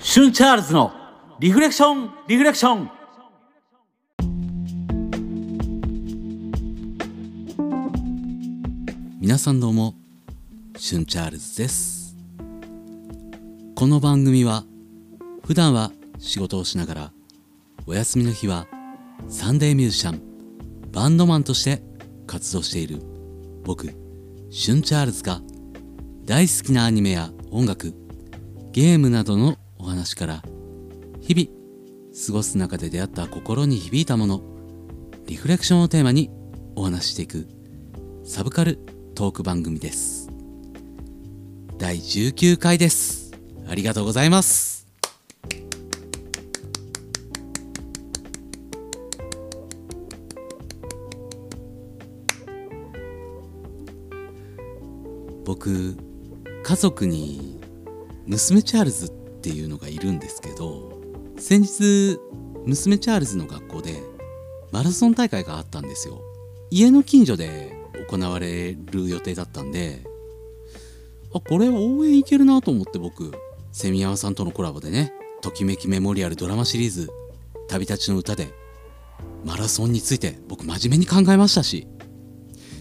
シュンチャールズのリフレクションリフレクション皆さんどうもシュンチャールズですこの番組は普段は仕事をしながらお休みの日はサンデーミュージシャンバンドマンとして活動している僕シュンチャールズが大好きなアニメや音楽ゲームなどのお話から日々過ごす中で出会った心に響いたものリフレクションをテーマにお話していくサブカルトーク番組です。第19回です。ありがとうございます。僕家族に娘チャールズっていうのがいるんですけど先日娘チャールズの学校でマラソン大会があったんですよ。家の近所で行われる予定だったんであこれ応援いけるなと思って僕セミヤマさんとのコラボでね「ときめきメモリアルドラマシリーズ旅立ちの歌」でマラソンについて僕真面目に考えましたし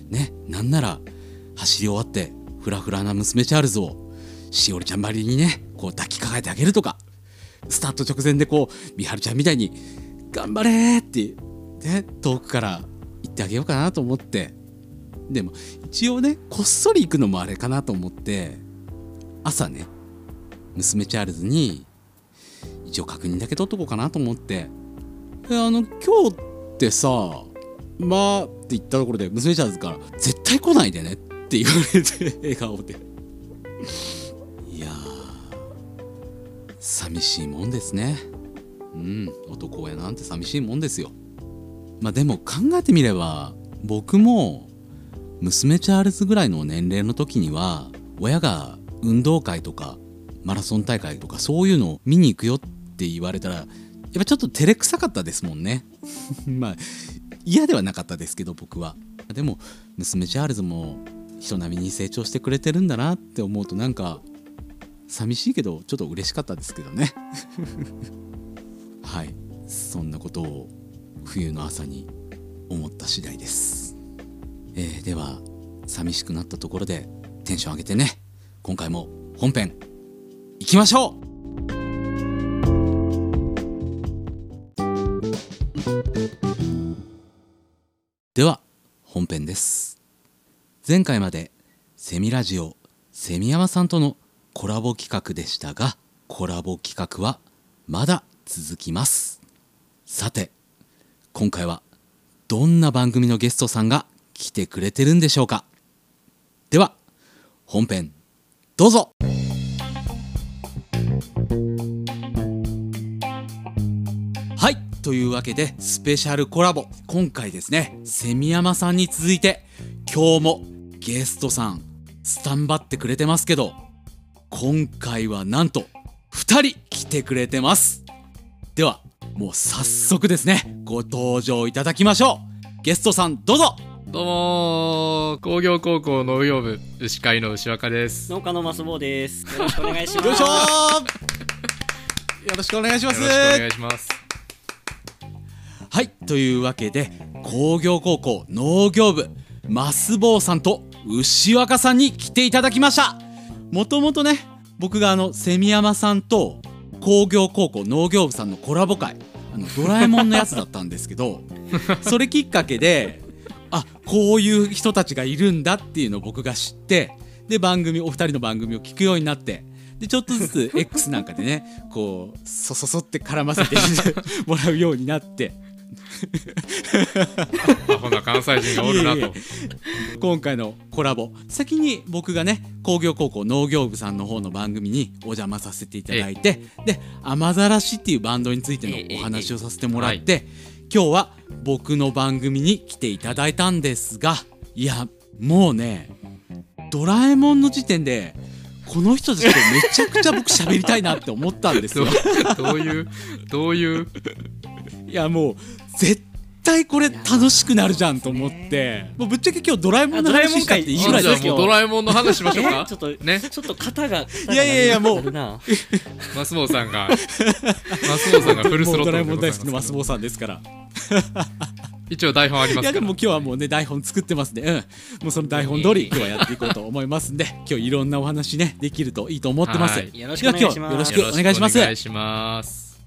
ねなんなら走り終わってフラフラな娘チャールズをしおりちゃんばりにねこう抱きかかえてあげるとかスタート直前でこう美晴ちゃんみたいに「頑張れ!」ってね遠くから言ってあげようかなと思ってでも一応ねこっそり行くのもあれかなと思って朝ね娘チャールズに一応確認だけ取っとこうかなと思って「あの今日ってさまあ」って言ったところで娘チャールズから「絶対来ないでね」ってって言われて笑顔で。いや寂しいもんですね。うん男親なんて寂しいもんですよ。まあでも考えてみれば僕も娘チャールズぐらいの年齢の時には親が運動会とかマラソン大会とかそういうのを見に行くよって言われたらやっぱちょっと照れくさかったですもんね。まあ嫌ではなかったですけど僕は。でも娘チャールズも人並みに成長してくれてるんだなって思うとなんか寂しいけどちょっと嬉しかったですけどね。はい。そんなことを冬の朝に思った次第です、えーでは寂しくなったところでテンション上げてね。今回も本編いきましょう。では本編です。前回までセミラジオセミヤマさんとのコラボ企画でしたがコラボ企画はまだ続きます。さて今回はどんな番組のゲストさんが来てくれてるんでしょうか。では本編どうぞ。はいというわけでスペシャルコラボ今回ですねセミヤマさんに続いて今日もゲストさんスタンバってくれてますけど今回はなんと2人来てくれてますではもう早速ですねご登場いただきましょうゲストさんどうぞどうもー工業高校農業部牛飼いの牛若です。よ農家のマスボウです。よろしくお願いします。よろしくお願いしますろしくお願いします。はいというわけで工業高校農業部マスボウさんと牛若さんに来ていただきました。もともとね僕があのセミヤマさんと工業高校農業部さんのコラボ会あのドラえもんのやつだったんですけど それきっかけであこういう人たちがいるんだっていうのを僕が知ってで番組お二人の番組を聞くようになってでちょっとずつ X なんかでねこうそそそって絡ませて もらうようになってアホな関西人がおるなと。え。今回のコラボ。先に僕がね工業高校農業部さんの方の番組にお邪魔させていただいてで雨ざらしっていうバンドについてのお話をさせてもらって今日は僕の番組に来ていただいたんですがいやもうねドラえもんの時点でこの人たちとめちゃくちゃ僕喋りたいなって思ったんです どよう。どういうどういう？いやもう絶対これ楽しくなるじゃんと思って。もうぶっちゃけ今日ドラえもんの話したっていいぐらいですあじゃあもうドラえもんの話しましょうか？え ちょっとね？ちょっと肩がいやいやいやもう。マスボウさんが。マスボウさんがフルスロットルラえもん大好きのマスボウさんですから。一応台本ありまいやでも今日はもうね台本作ってますんで、うん、もうその台本通り今日はやっていこうと思いますんで。今日いろんなお話ねできるといいと思ってます、はい。よろしくお願いします。よろしくお願いします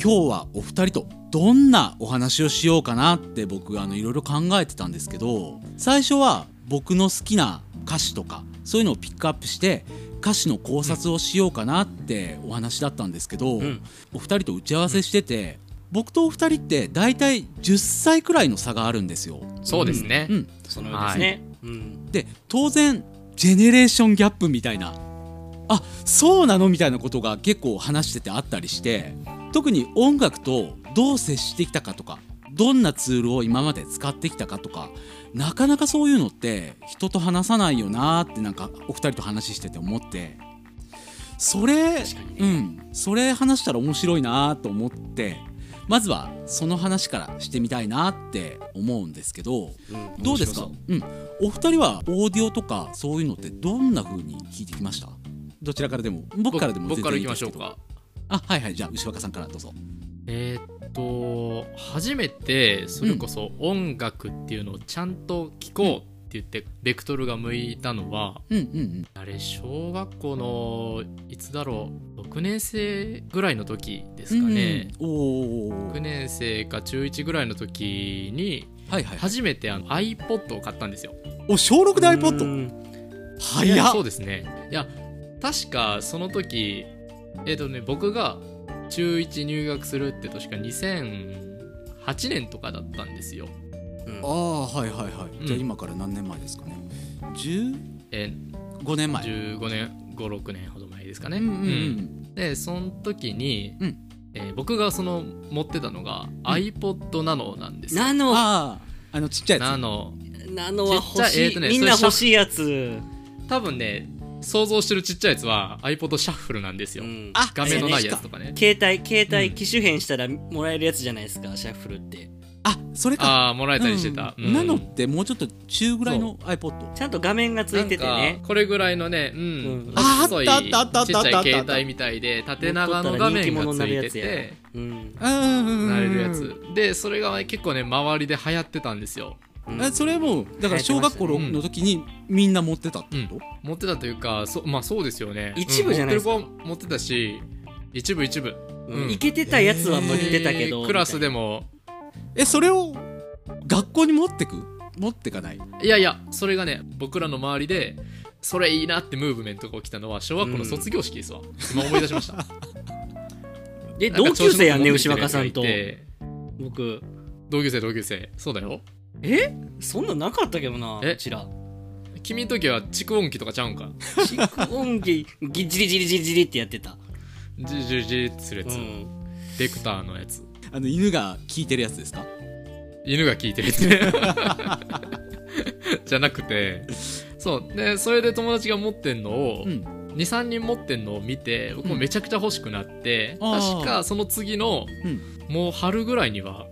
今日はお二人とどんなお話をしようかなって僕あのいろいろ考えてたんですけど最初は僕の好きな歌詞とかそういうのをピックアップして歌詞の考察をしようかなってお話だったんですけど、うん。お二人と打ち合わせしてて、僕とお二人って大体10歳くらいの差があるんですよ。そうですね、うん、そのようですね、うん。で当然ジェネレーションギャップみたいなあそうなのみたいなことが結構話しててあったりして特に音楽とどう接してきたかとかどんなツールを今まで使ってきたかとかなかなかそういうのって人と話さないよなーってなんかお二人と話してて思って。それ、ね。うん。それ話したら面白いなーと思ってまずはその話からしてみたいなって思うんですけどうん。どうですか？う。ん、お二人はオーディオとかそういうのってどんな風に聞いてきました？どちらからでも？僕からでも僕からいきましょうかあはいはい。じゃあ牛若さんからどうぞ。えーっと初めてそれこそ音楽っていうのをちゃんと聴こうって言ってベクトルが向いたのはうん。うんうんあれ小学校のいつだろう6年生ぐらいの時ですかね、うん。うん、お6ー年生か中1ぐらいの時にはいはいはい。初めてあの iPod を買ったんですよ。お小6でう iPod ん。早っ。そうですね。いや確かその時えっ、とね僕が中1入学するって年か2008年とかだったんですよ。うん。ああはいはいはい、うん。じゃあ今から何年前ですかね？15え？年前。15年56年ほど前ですかね、うんうんでその時に、うん。えー僕がその持ってたのが iPod ナノなんですよ、ナノ。あああのちっちゃいやつ。ナノ。ナノは欲ちっちゃいしい、えーとねみんな欲しいやつ、多分ね想像してるちっちゃいやつは iPod シャッフルなんですよ、うん。あ画面のないやつとかね。携帯携うん帯機種変したらもらえるやつじゃないですかシャッフルって。あそれか。ああもらえたりしてた、うん。うん。ナノってもうちょっと中ぐらいの iPod ちゃんと画面がついててなんねかこれぐらいのね、うん。うん。ああったあったあったあったあった。ちっちゃい携帯みたいで縦長の画面がついててうんうんうん。うん。なれるやつ。でそれが結構ね周りで流行ってたんですようん。えそれもだから小学校の時にみんな持ってたってこと、持ってたというかそまあそうですよね。一部じゃないですか。うん持ってる子は持ってたし一部一部。うん。いけてたやつは持ってたけど、でクラスでも。えそれを学校に持ってく？持ってかない？いやいやそれがね僕らの周りでそれいいなってムーブメントが起きたのは小学校の卒業式ですわ、今思い出しました。え同級生やんね牛若さんと。僕。同級生同級生。そうだよえ？そんなんなかったけどなえ？うちら。君の時は蓄音機とかちゃうんか？蓄音機。ギジリジリジリジリってやってた、ジジジってするやつ、うん、ベクターのやつ。あの犬が聞いてるやつですか？犬が聞いてるやつ。ねじゃなくてそう。でそれで友達が持ってんのを、うん。23人持ってんのを見て僕もめちゃくちゃ欲しくなって、あー。確かその次の、うん。もう春ぐらいには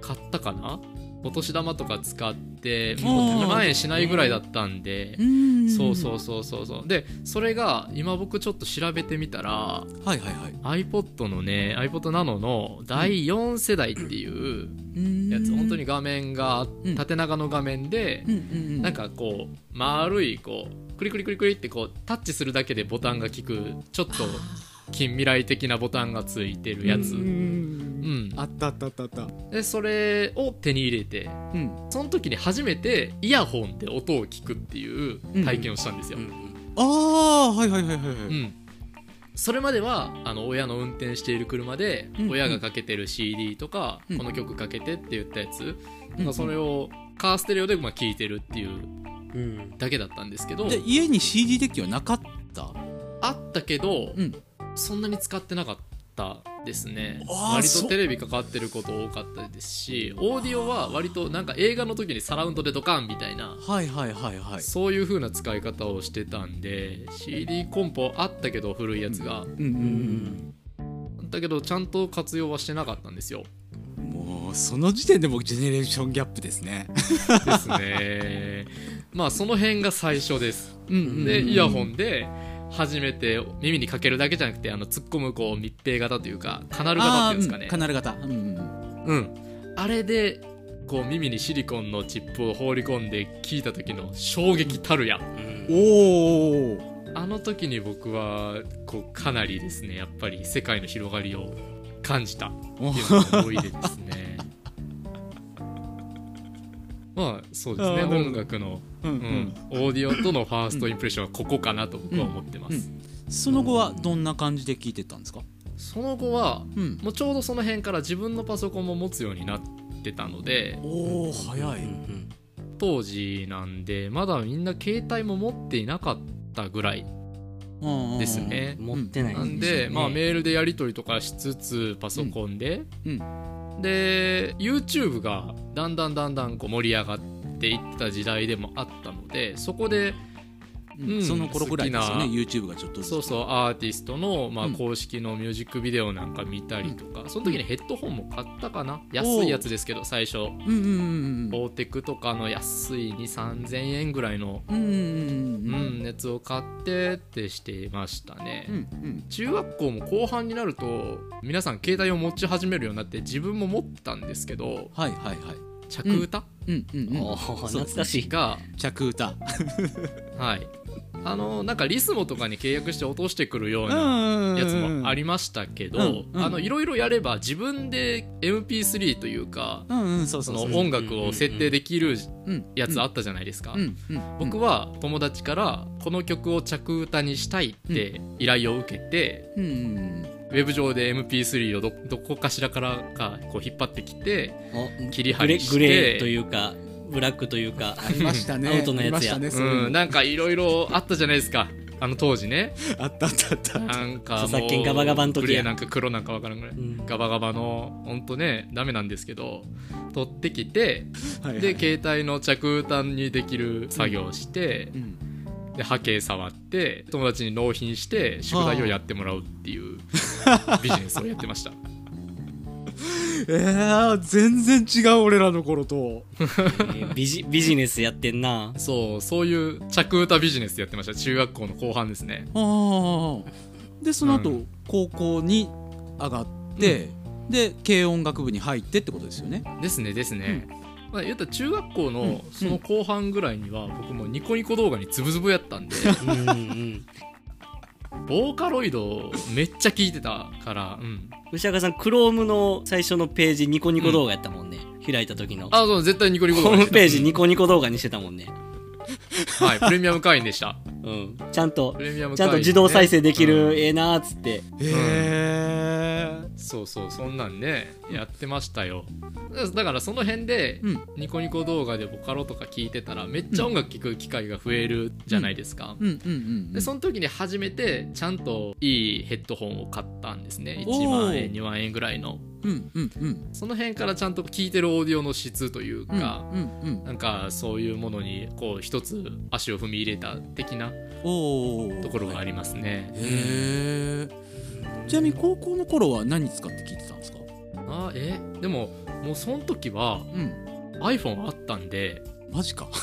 買ったかな？お年玉とか使ってーもう2万円しないぐらいだったんで、ん。そうそうそうそうそう。でそれが今僕ちょっと調べてみたらはいはいはい。iPod のね iPod Nano の第4世代っていうやつ、本当に画面がうん。縦長の画面で、うんうんうん。なんかこう丸いこうクリクリクリクリってこうタッチするだけでボタンが効くちょっと近未来的なボタンがついてるやつ、うん。うんあったあったあったあった。でそれを手に入れてうん。その時に初めてイヤホンで音を聞くっていう体験をしたんですよ、うんああはいはいはいはいはい、うん。それまではあの親の運転している車でうん親がかけてる CD とか、うん。この曲かけてって言ったやつ、うんまあそれをカーステレオでまあ聴いてるっていううん。だけだったんですけどじゃあ家に CD デッキはなかった？あったけど、うん。そんなに使ってなかったですね。割とテレビかかってること多かったですしオーディオは割となんか映画の時にサラウンドでドカンみたいなはいはいはいはい。そういう風な使い方をしてたんで CD コンポあったけど古いやつが、うんうんうんだけどちゃんと活用はしてなかったんですよ。うんもうその時点で僕ジェネレーションギャップですね。ですね。まあその辺が最初です。うんうんうん。でイヤホンで初めて耳にかけるだけじゃなくてあの突っ込むこう密閉型というかカナル型っていうんですかね。あーカナル型。うんうんうん。あれでこう耳にシリコンのチップを放り込んで聞いた時の衝撃たるや。うん。おおあの時に僕はこうかなりですねやっぱり世界の広がりを感じた。っていうのが多いですね。まあそうですね。音楽の、うん、オーディオとのファーストインプレッションはここかなと僕は思ってます、その後はどん。な感じで聞いてたん。ですかその後はもうちょうどその辺から自分のパソコンも持つようになってたのでおお早い当時なん。でまだみん。な携帯も持っていなかったぐらいですね持ってないん。ですよねで、まあ、メールでやり取りとかしつつパソコンで、うん。で YouTube がだん。だん。だん。だん。こう盛り上がっていった時代でもあったのでそこでうんうんその頃ぐらいですよね好 YouTube がちょっとそうそうアーティストの、まあ、うん。公式のミュージックビデオなんか見たりとか、その時にヘッドホンも買ったかな？安いやつですけど最初。うんうんうんオーテクとかの安い2 3 0 0 0円ぐらいの、うんうんうんうんやつを買ってってしてましたね、うんうん。中学校も後半になると皆さん携帯を持ち始めるようになって自分も持ったんですけどはいはいはい着歌？うん。うんうん。おー懐かしい。が、着歌。はい。あのなんかリスモとかに契約して落としてくるようなやつもありましたけど、いろいろやれば自分で MP3 というか音楽を設定できるうんやつあったじゃないですか、うんうん僕は友達からこの曲を着歌にしたいって依頼を受けて、うんうんウェブ上で MP3 をどどこかしらからかこう引っ張ってきてお切り張りしてグレーというかブラックというか。ありましたね。アウトのやつや。ありましたねそうん、なんかいろいろあったじゃないですか。あの当時ね。あったあったあった。なんかもう著作権ガバガバの時や。グレーなんか黒なんかわからんぐらい。うん。ガバガバのほんとねダメなんですけど取ってきてはいはい。で携帯の着歌にできる作業をしてうんで波形触って友達に納品して宿題をやってもらうっていうビジネスをやってました。えー、全然違う俺らの頃と。えービジビジネスやってんな。そうそういう着歌ビジネスやってました。中学校の後半ですね。ああでその後、う高校に上がって、で軽音楽部に入ってってことですよね。ですねですね、まあ、言ったら中学校うんのその後半ぐらいには僕もニコニコ動画にズブズブやったんでうんうんボーカロイドめっちゃ聞いてたからうん。牛若さんクロームの最初のページニコニコ動画やったもんね、開いた時の。あそう絶対ニコニコ動画ホームページニココニコ動画にしてたもんね。はいプレミアム会員でした。うん。ちゃんとプレミアね、ちゃんと自動再生できる、うん。ええなーっつって。へえそうそうそんなんねやってましたよ。だだからその辺で、うん。ニコニコ動画でボカロとか聞いてたらめっちゃ音楽聴く機会が増えるじゃないですか、でその時に初めてちゃんといいヘッドホンを買ったんですね。おー。1万円2万円ぐらいの。うん。うん。うん。その辺からちゃんと聴いてるオーディオの質といううん。か、うん。うん。なんかそういうものにこう一つ足を踏み入れた的なところがありますね、へえちなみに高校の頃は何使って聞いてたんですか？あえでももうその時はうん。iPhone あったんでマジか。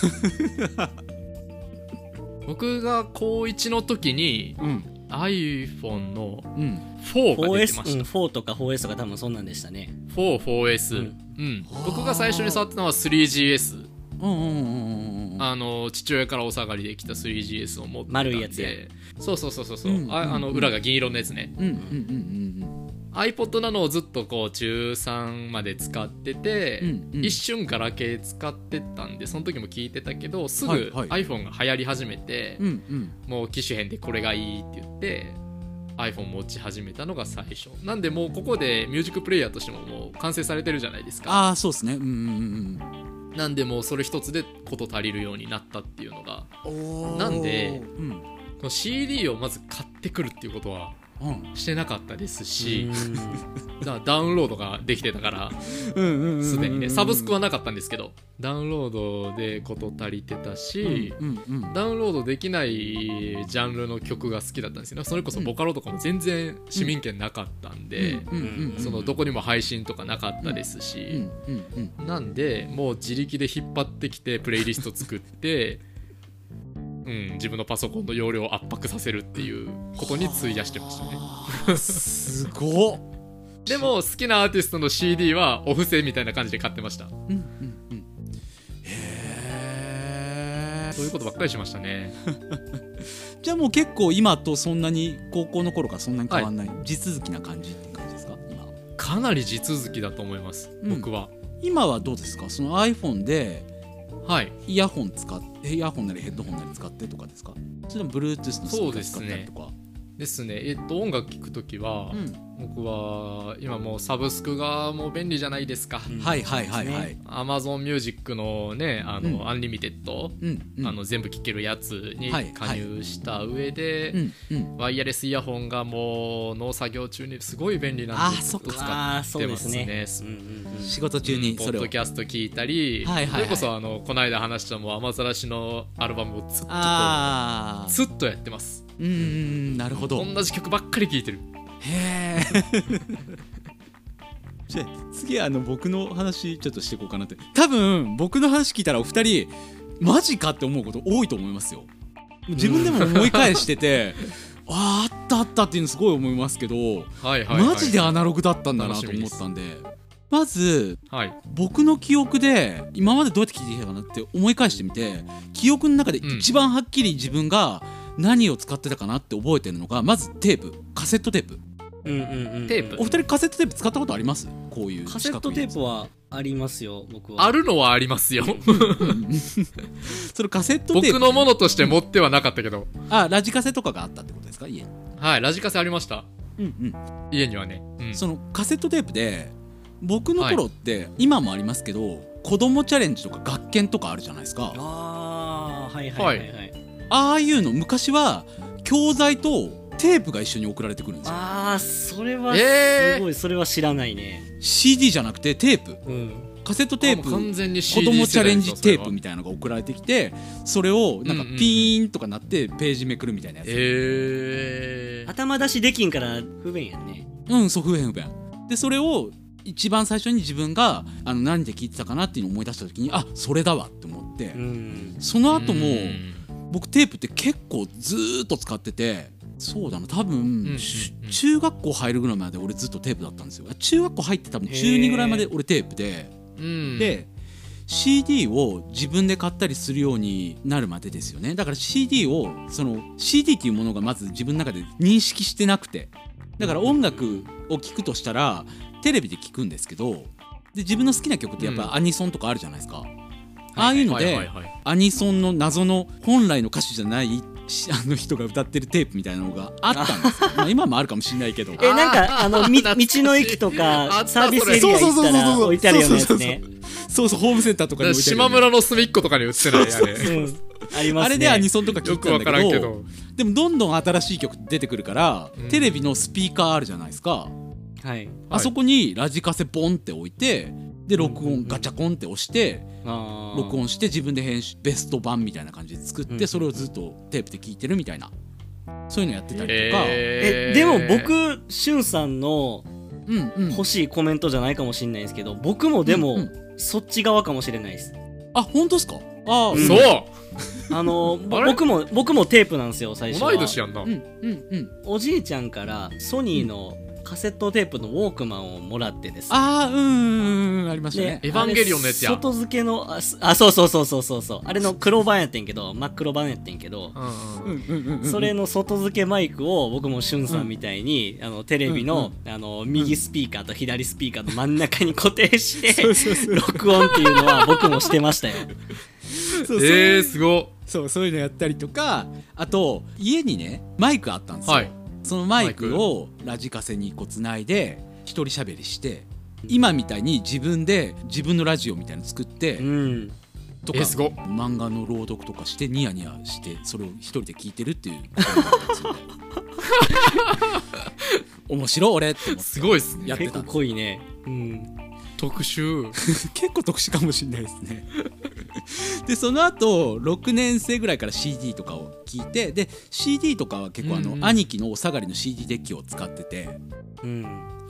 僕が高1の時にうん。iPhone のうん。4が出てま 4S、うん、した、4とか 4S とか多分そんなんでしたね。44S、ううん。ん。僕が最初に触ったのは 3GS うんうんうんうんうんあの父親からお下がりできた 3GS を持ってたんで。丸いやつや。そうそうそうそうそう、うんああのうん。裏が銀色のやつね、うんうんうんうん iPod なのをずっとこう中3まで使ってて、うんうん。一瞬ガラケー使ってたんでその時も聞いてたけどすぐはいはい。iPhone が流行り始めて、うんうん。もう機種変でこれがいいって言って iPhone 持ち始めたのが最初。なんでもうここでミュージックプレイヤーとしてももう完成されてるじゃないですか。ああそうですね。うんうんなんでもうそれ一つで事足りるようになったっていうのがうんなんでうん。この CD をまず買ってくるっていうことはうんしてなかったですしうん。だダウンロードができてたからすでにねサブスクはなかったんですけどダウンロードで事足りてたし、ダウンロードできないジャンルの曲が好きだったんですよね。それこそボカロとかも全然市民権なかったんで、どこにも配信とかなかったですうんし、なんでもう自力で引っ張ってきてプレイリスト作って、うん、自分のパソコンの容量を圧迫させるっていうことに費やしてましたね。ねすごっ。でも好きなアーティストの CD はお布施みたいな感じで買ってました。うんうんうん。へえそういうことばっかりしましたね。じゃあもう結構今とそんなに高校の頃からそんなに変わんない、地続きな感じって感じですか？今。かなり地続きだと思います、うん。僕は今はどうですか？その iPhone ではい。イヤホン使ってイヤホンなりヘッドホンなり使ってとかですか？それとも Bluetooth のスピーカー使ったりとか？ですね。えっと音楽聴くときは、うん。僕は今もうサブスクがもう便利じゃないですか、うん。はいはいはいはい、Amazon Music のねあの、うん。 Unlimited、うんうん。あの全部聴けるやつにはい加入した上で、ワイヤレスイヤホンがもう農作業中にすごい便利なんで使ああそうってますすね。うんうんうん。仕事中にそれを。ポッドキャスト聞いたり、はいはいはい。それこそあのこの間話したもう amazarashi のアルバムをずっとずっとやってますうんうんうん。なるほど。同じ曲ばっかり聴いてる。へえじゃあ次あの僕の話ちょっとしていこうかなって。多分僕の話聞いたらお二人マジかって思うこと多いと思いますよ。自分でも思い返しててあーあったあったっていうのすごい思いますけど、はいはい、はい、マジでアナログだったんだなと思ったんで。まずはい。僕の記憶で今までどうやって聞いてきたかなって思い返してみて記憶の中で一番はっきり自分が何を使ってたかなって覚えてるのがまずテープカセットテープ。うんうんうんテープ？お二人カセットテープ使ったことあります？こういうカセットテープはありますよ僕は。あるのはありますよ。それカセットテープ。僕のものとして持ってはなかったけど。あラジカセとかがあったってことですか？家に。はいラジカセありました。うんうん。家にはね、うん、そのカセットテープで僕の頃って、今もありますけど子供チャレンジとか学研とかあるじゃないですか。ああはいはいはい。はいああいうの昔は教材とテープが一緒に送られてくるんですよ。ああそれはえーすごい。それは知らないね。CD じゃなくてテープ。うん。カセットテープ。完全に子供チャレンジテープみみたいなのが送られてきてそれをなんかうんうんうん。ピーンとかなってページめくるみたいなやつ、えー、頭出しできんから不便やんね。うんそう不便不便。でそれを一番最初に自分があの何で聞いてたかなっていうのを思い出した時にあそれだわって思って、うん。その後もうん僕テープって結構ずーっと使っててそうだな多分、んうんし中学校入るぐらいまで俺ずっとテープだったんですよ。中学校入って多分中2ぐらいまで俺テープで。うん。で CD を自分で買ったりするようになるまでですよね。だから CD をその CD っていうものがまず自分の中で認識してなくて。だから音楽を聴くとしたらテレビで聴くんですけどで自分の好きな曲ってやっぱアニソンとかあるじゃないですか、ああいうので、はいはいはい。アニソンの謎の本来の歌手じゃないしあの人が歌ってるテープみたいなのがあったんですよ。まあ今もあるかもしれないけど。えなんかあのみ道の駅とあかサービスエリア行ったら置いてあるよね。そうそうホームセンターとかに置いてあるよね島村の隅っことかに売ってないあれ。うんありますね。あれでアニソンとか聞いてたんだけどからんけど。でもどんどん新しい曲出てくるから、うん。テレビのスピーカーあるじゃないですか、はい。あそこにラジカセポンって置いてで録音うんうんうんガチャコンって押して録音して自分で編集ベスト版みたいな感じで作っうん。てそれをずっとテープで聴いてるみたいな。そういうのやってたりとか、えでも僕しゅんさんのうんうん。欲しいコメントじゃないかもしれないですけど僕もでも、うんうん。そっち側かもしれないです。あ本当ですか？あー。うん。そう。あの 僕も僕もテープなんですよ最初は。同い年やんな、うんうんうん。おじいちゃんからソニーのカセットテープのウォークマンをもらってですね。あーうんうんうんありましたね。エヴァンゲリオンのやつや外付けのあすあそうそうそうそうそう。そうあれの黒版やってんけど真っ黒版やってんけどうんうんうんうん。うんうんそれの外付けマイクを僕もしゅんさんみたいに、あのテレビの,、あの右スピーカーと左スピーカーの真ん中に固定して 録音っていうのは僕もしてましたよ。そうえー、すごそうそういうのやったりとかあと家にねマイクあったんですよ、はいそのマイクをラジカセにこうつないで一人喋りして今みたいに自分で自分のラジオみたいの作ってうん、とか漫画の朗読とかしてニヤニヤしてそれを一人で聞いてるっていう。面白い俺って思って。すごいっすね。やって結構たんですよ。濃いね。うん特殊。結構特殊かもしれないですね。でその後6年生ぐらいから CD とかを聞いてで CD とかは結構あの、うんうん。兄貴のお下がりの CD デッキを使ってて。うん。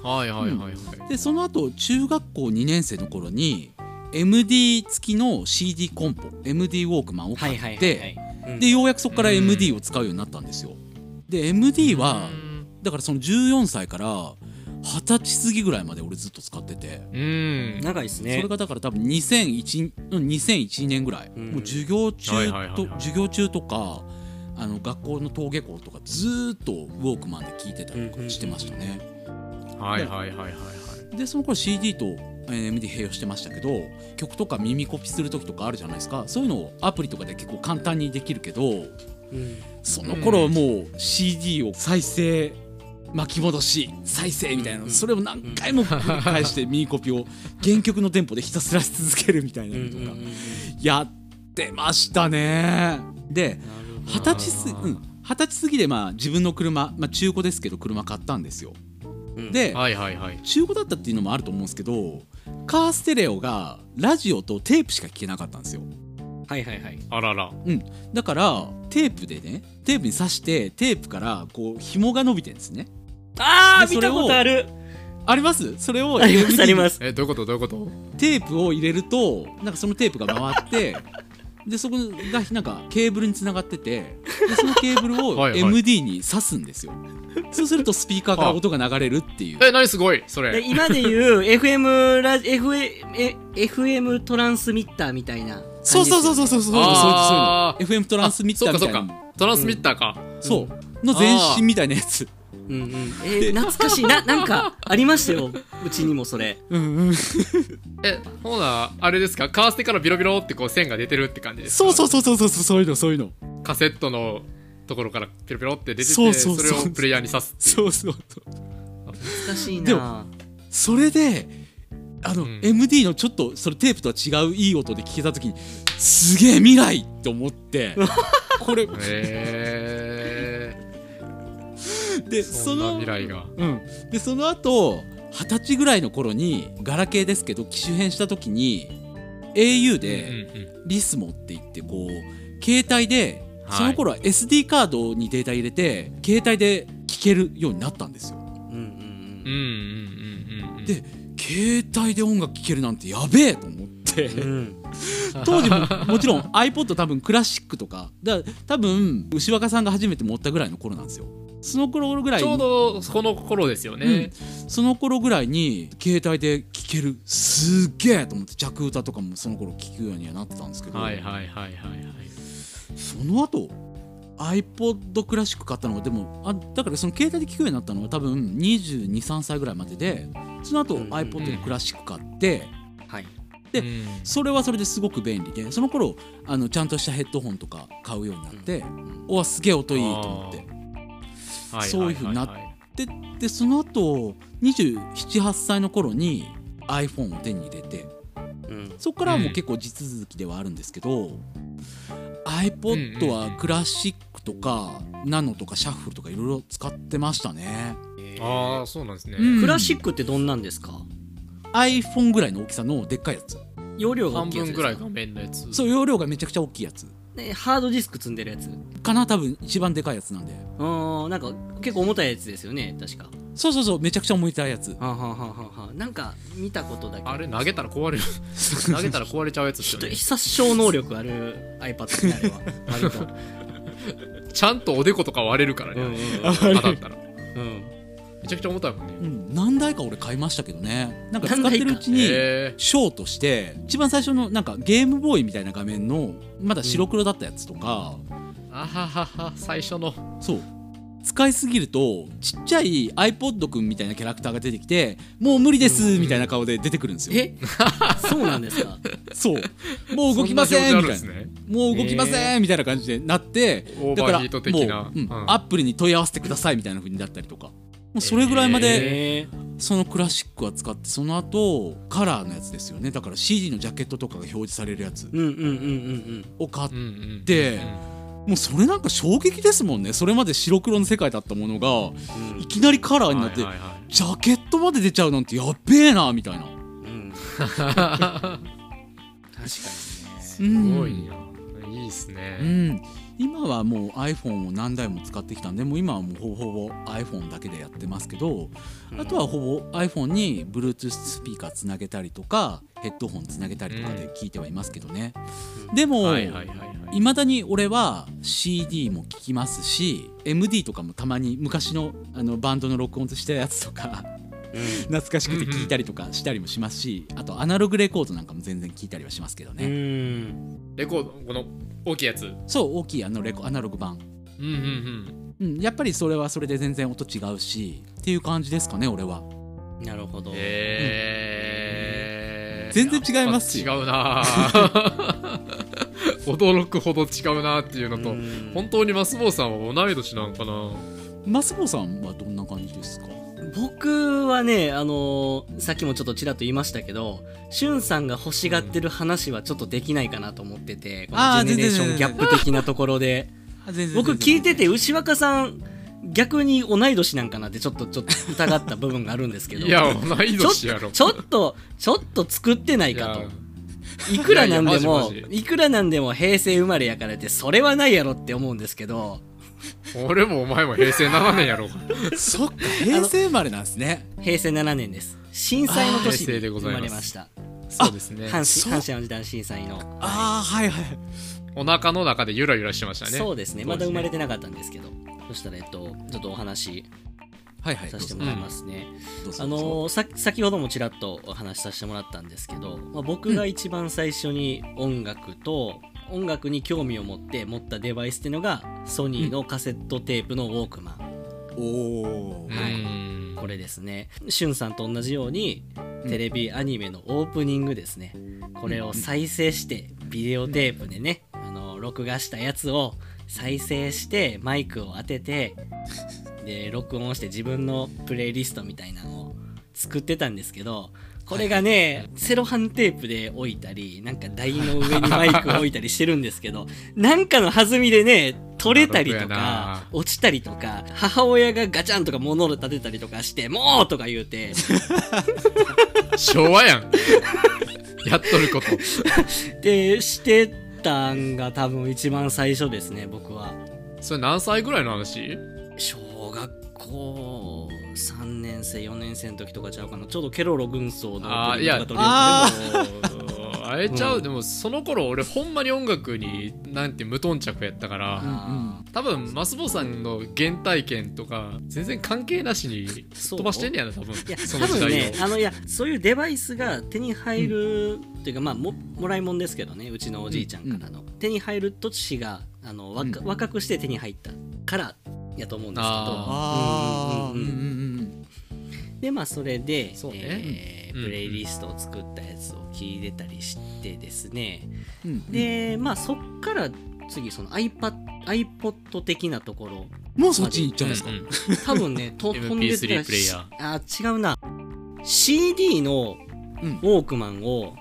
はいはいはいはい、でその後中学校2年生の頃に MD 付きの CD コンポ MD ウォークマンを買はいって、でようやくそこからうん。MD を使うようになったんですよ。で MD はうん。だからその14歳から二十歳過ぎぐらいまで俺ずっと使ってて。うん。長いですね。それがだから多分2001うん2001年ぐらい、うん。もう授業中と、授業中とかあの学校の登下校とかずーっとウォークマンで聴いてたりとかしてましたね、はいはいはいはいはい。でその頃 CD とえー MD 併用してましたけど曲とか耳コピする時とかあるじゃないですか。そういうのをアプリとかで結構簡単にできるけどうん。その頃はもう CD を再生巻き戻し再生みたいな、うんそれを何回も繰り返して耳コピを原曲のテンポでひたすらし続けるみたいなのとか。うんうんうんやってましたね。で二十歳す、うん、二十歳過ぎでまあ自分の車、まあ、中古ですけど車買ったんですよ。うん。で、はいはいはい。中古だったっていうのもあると思うんですけどカーステレオがラジオとテープしか聞けなかったんですよ。はいはいはい。あらら。だからテープでねテープに挿してテープからこう紐が伸びてるんですねあー見たことある。あります？それをありますあります。えどういうこと？どういうこと？テープを入れるとなんかそのテープが回って でそこがなんかケーブルにつながっててでそのケーブルをはいはい。MD に挿すんですよ。そうするとスピーカーから音が流れるっていう。え何すごいそれ。で今で言う FM ラジ FM, え FM トランスミッターみたいな。そうそうそうそうそうそう。そうそうそう FM トランスミッターみたいな。あそうかそうか。トランスミッターか、そう。の前身みたいなやつうんうん。えー懐かしい。ななんかありましたよ。うちにもそれ。うんうん。えほなあれですか？カーステからビロビロってこう線が出てるって感じですか？そうそうそうそうそうそうそういうのそういうの。カセットのところからピロピロって出ててそうそうそう。れをプレイヤーに刺すそうそうそう。懐かしいでなそれであの、うん。MD のちょっとそれテープとは違ういい音で聞けた時にすげえ未来って思って。これへでえそんなその未来が。うん、でその後二十歳ぐらいの頃にガラケーですけど機種変した時に au うんでうん。リスモって言ってこう携帯ではい。その頃は SD カードにデータ入れて携帯で聞けるようになったんですよ。うんうんうん。うんうんうんうんで携帯で音楽聴けるなんてやべえと思って。うんうん。当時ももちろん iPod 多分クラシックとかだ多分牛若さんが初めて持ったぐらいの頃なんですよその頃ぐらいちょうどこの頃ですよね、その頃ぐらいに携帯で聴けるすっげえと思って着歌とかもその頃聴くようにはなってたんですけど、はいはいはいはいはい。その後 iPod クラシック買ったのがでもあだからその携帯で聴くようになったのは多分223歳ぐらいまででその後うんうんうん。iPod のクラシック買ってはい。でうん。それはそれですごく便利でその頃あのちゃんとしたヘッドホンとか買うようになって、おわすげえ音いいと思って。はそういう風になっははででその後278歳の頃に iPhone を手に入れてうん。そこからはもううん結構地続きではあるんですけど、iPod はクラシックとかナノとかシャッフルとかいろいろ使ってましたね。ああそうなんですね、うん。クラシックってどんなんですか？iPhone ぐらいの大きさのでっかいやつ。容量が大半きいやつですか？分ぐらい画面のやつ。そう容量がめちゃくちゃ大きいやつ。ねハードディスク積んでるやつ？かな多分一番でかいやつなんで。あーなんか結構重たいやつですよね確か。そうそうそうめちゃくちゃ重いたいやつ。はあ、はあはあはあはあ、なんか見たことだけあれ投げたら壊れる。投げたら壊れちゃうやつですよね。殺傷能力ある iPad にあれは割と。ちゃんとおでことか割れるからね、うんうん当たったら。うんめちゃくちゃ重たいもんね。うん、何台か俺買いましたけどね。なんか使ってるうちにへショーとして一番最初のなんかゲームボーイみたいな画面のまだ白黒だったやつとか、あははは最初の。そう。使いすぎるとちっちゃい iPod くんみたいなキャラクターが出てきてもう無理ですみたいな顔で出てくるんですよ、え？そうなんですか。そう。もう動きませんみたいな。ね。もう動きませんみたいな感じでなってオーだからもう、うん。うん。アップルに問い合わせてくださいみたいな風になったりとかもうそれぐらいまでえそのクラシックは使ってその後カラーのやつですよね。だから CD のジャケットとかが表示されるやつを買っうんうんでもうそれなんか衝撃ですもんね。それまで白黒の世界だったものがうん。いきなりカラーになって、ジャケットまで出ちゃうなんてやっべえなみたいな。うん。確かにね。すごいな、いいっすうね、ん、今はもう iPhone を何台も使ってきたんでもう今はもうほぼほぼ iPhone だけでやってますけど、あとはほぼ iPhone に Bluetooth スピーカーつなげたりとかヘッドホンつなげたりとかで聞いてはいますけどね、でも、はいはいまだに俺は CD も聴きますし MD とかもたまに昔のあのバンドの録音したやつとかうん。懐かしくて聴いたりとかしたりもしますしあとアナログレコードなんかも全然聴いたりはしますけどうね、んレコードこの大きいやつ。そう大きいあのレコアナログ版。うんうんうん、やっぱりそれはそれで全然音違うしっていう感じですかね俺は。なるほど。うん。へえ全然違いますよ。違うな 驚くほど違うなっていうのと、うん。本当にマスボウさんは同い年なのかなマスボさんはどんな感じですか？僕はねあのーさっきもちょっとちらっと言いましたけどしゅんさんが欲しがってる話はちょっとできないかなと思っててこのジェネレーションギャップ的なところで。僕聞いてて牛若さん逆に同い年なんかなってちょっとちょっと疑った部分があるんですけどいや同いちょ年やろ。ちょっとちょっと作ってないかと。いくらなんでもいくらなんでも平成生まれやからってそれはないやろって思うんですけど俺もお前も平成7年やろう。そっか平成生まれなんですね。平成7年です。震災の年に生でございまれましたそうですね。阪神阪神・淡路大震災の。ああはいはいお腹の中でゆらゆらしてましたね。そうですね。まだ生まれててなかったんですけど。そしたらえっとちょっとお話はいはいさせてもらいますね、どうぞあのーさ先ほどもちらっとお話しさせてもらったんですけど、まあ、僕が一番最初に音楽と、音楽に興味を持って持ったデバイスっていうのがソニーのカセットテープのウォークマン、おおうはいんこれですね。しゅんさんと同じようにテレビアニメのオープニングですね。これを再生してビデオテープでねあの録画したやつを再生してマイクを当ててで録音して自分のプレイリストみたいなのを作ってたんですけどこれがねセロハンテープで置いたりなんか台の上にマイクを置いたりしてるんですけど なんかの弾みでね取れたりとかな。落ちたりとか母親がガチャンとか物を立てたりとかして「もう!」とか言うて。昭和やん。やっとること。でしてたんが多分一番最初ですね僕は。それ何歳ぐらいの話？小学校3年生4年生の時とかちゃうかな。ちょうどケロロ軍曹のあーいやオー。プニングとか撮るでもあれちゃう、うんでもその頃俺ほんまに音楽になんて無頓着やったからあ多分マスボさんの原体験とか全然関係なしに飛ばしてんねやな多分いや多分ねあのいやそういうデバイスが手に入る、っていうかまあももらいもんですけどねうちのおじいちゃんからの、手に入る年があの若,、うん若くして手に入ったからやと思うんですけどああうんんうんんうううんうんでまあそれでそうね。えーうん。プレイリストを作ったやつを聞いてたりしてですね、うん。でまあそっから次その iPad iPod 的なところもうそっちに行っちゃうんですか、うんうん。多分ね と飛んで MP3 プレイヤあ違うな。CD のうん。ウォークマンを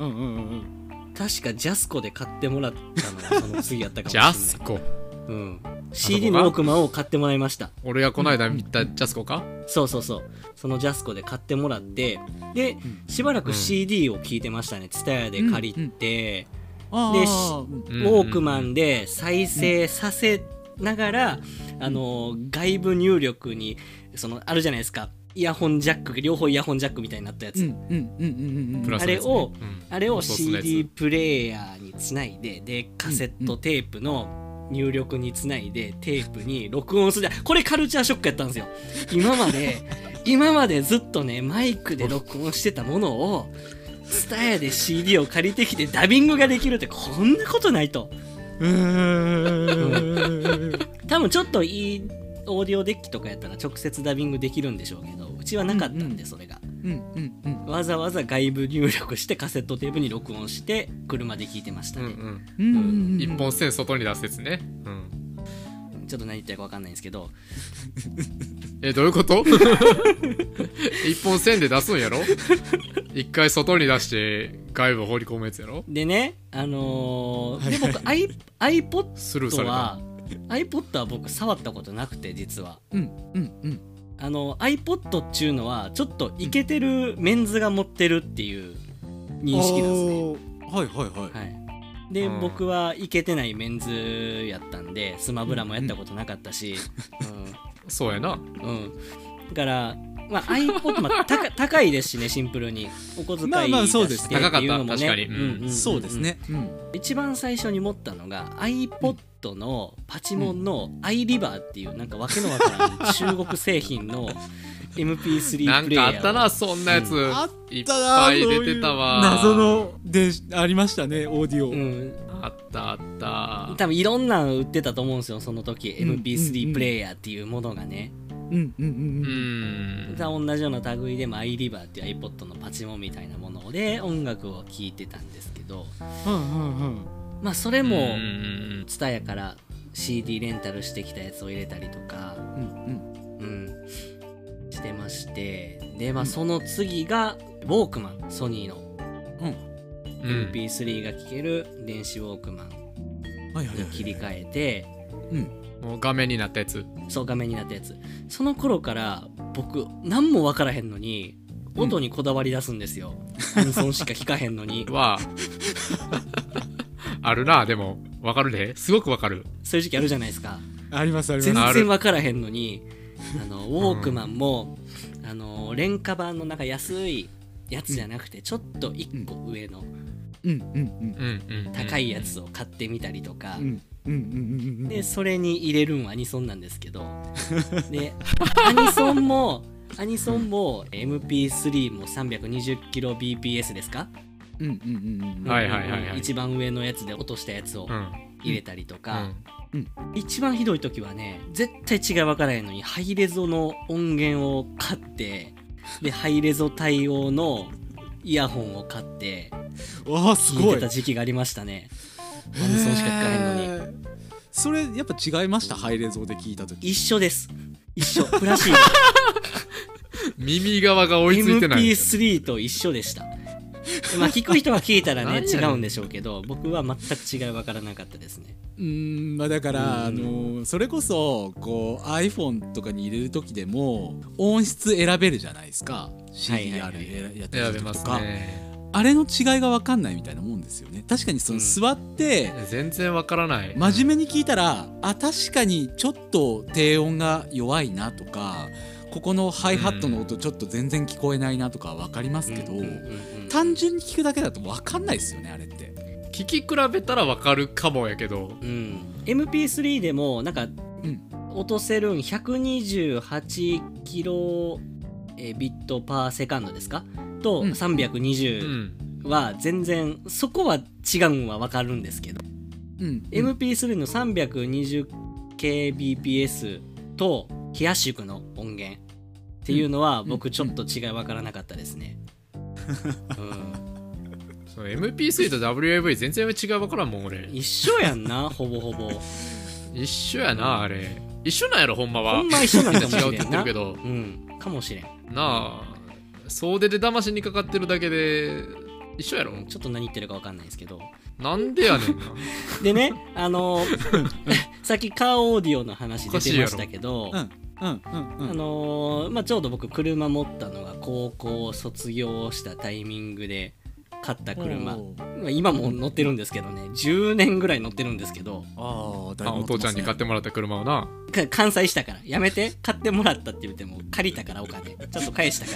うんうんうんうん。確かジャスコで買ってもらったのがその次やったかもしジれない。ャスコうん、CD のウォークマンを買ってもらいました俺がこの間見たジャスコかそうそうそうそのジャスコで買ってもらってでしばらく CD を聞いてましたね TSUTAYA で借りて、でしーうん。ウォークマンで再生させながら、あの外部入力にそのあるじゃないですかイヤホンジャック両方イヤホンジャックみたいになったやつ、あれをあれを CD プレイヤーにつないででカセットテープの入力につないでテープに録音する。これカルチャーショックやったんですよ。今まで 今までずっとねマイクで録音してたものを TSUTAYA で CD を借りてきてダビングができるってこんなことないと。多分ちょっといいオーディオデッキとかやったら直接ダビングできるんでしょうけどうちはなかったんでそれが、うんうんうん。わざわざ外部入力してカセットテープに録音して車で聞いてましたね、うん一本線外に出すやつね。うん。ちょっと何言ってるか分かんないんですけど。えどういうこと？一本線で出すんやろ？一回外に出して外部放り込むやつやろ？でねあのーはい。で僕 iPod は iPod は僕触ったことなくて実は。うんうんうんあの iPod っちゅうのはちょっとイケてるメンズが持ってるっていう認識なんですね。はいはいはい。はい、で、うん。僕はイケてないメンズやったんでスマブラもやったことなかったし、そうやな。うん。うん、だから、まあ、iPod、まあ、高高いですしねシンプルに。お小遣いまあまあそうです出してっていうのもね高かった確かに。うん。んんんそうですね。うん。一番最初に持ったのが iPod のパチモンの iRiver っていうなんかわけのわからん中国製品の MP3 なんプレイヤー。をかあったなそんなやつ、あっいったぱい出てたわ。謎のでありましたねオーディオ、うん、あったあった。多分いろんなの売ってたと思うんですよその時。うん。うんう MP3 んプレイヤーっていうものがね、うんうんうんううんんじゃあ同じような類でも iRiver っていう iPod のパチモンみたいなもので音楽を聴いてたんですけどうんうんうんまあそれもうん TSUTAYA から CD レンタルしてきたやつを入れたりとかうんうん。うん。してましてでまあうん。その次がウォークマンソニーの。うん。MP3 が聴ける電子ウォークマンはいはいはいに切り替えてもう画面になったやつそう画面になったやつ。その頃から僕何も分からへんのに音にこだわり出すんですよ、アニソンしか聞かへんのに。はあ。るなでも。わかるで。すごくわかる。そういう時期あるじゃないですか。ありますあります。全然分からへんのにあのウォークマンも、あの廉価版のなんか安いやつじゃなくてちょっと1個上のうん。うん。うん。うんうん。高いやつを買ってみたりとかう、んうんうんうんうんでそれに入れるんはアニソンなんですけど。でアニソンもアニソンも MP3 も 320kbps ですか、うんうんうんうんはいはいはいはい。一番上のやつで落としたやつをうん。入れたりとか、うん。一番ひどい時はね絶対違い分からへんのにハイレゾの音源を買ってでハイレゾ対応のイヤホンを買ってわあす聞いてた時期がありましたねアニソンしか聞かへんのに。へー。それやっぱ違いました？ハイレゾーで聞いた時。一緒です。一緒。プラシー耳側が追いついてない。MP3 と一緒でした。まあ聞く人が聞いたらね違うんでしょうけど僕は全く違い分からなかったですね。うーんまあだから、うん。あのそれこそこう iPhone とかに入れる時でも音質選べるじゃないですか。はいはい CDR はい。やって選べますねあれの違いが分かんないみたいなもんですよね。確かにそのうん。座って全然わからない。真面目に聞いたらあ確かにちょっと低音が弱いなとかここのハイハットの音ちょっと全然聞こえないなとか分かりますけど、うんうんうんうん単純に聞くだけだと分かんないですよねあれって。聞き比べたらわかるかもやけど。うん、MP3 でもなんか、ん。落とせるん。128キロえービットパーセカンドですか？とうん。う320ん。は全然そこは違うんは分かるんですけど、うん、MP3 の 320kbps と非圧縮の音源っていうのはん。僕ちょっと違い分からなかったですね。そう MP3 と WAV 全然違いわからんもん俺。一緒やんな ほぼほぼ。一緒やなあれ。一緒なんやろほんまは。ほんま一緒なんかもし違うって言。ってるけど。うん、かもしれん。なあ。総出で騙しにかかってるだけで一緒やろ？ちょっと何言ってるか分かんないですけど。なんでやねんな。でね、あのー さっきカーオーディオの話出てましたけど、うんうんうんうん。あのーまあ、ちょうど僕車持ったのが高校卒業したタイミングで買った車。まあ今も乗ってるんですけどね。10年ぐらい乗ってるんですけど。ああだいあお父ちゃんに買ってもらった車をな。か完済したから。やめて。買ってもらったって言っても借りたからお金。ちょっと返したか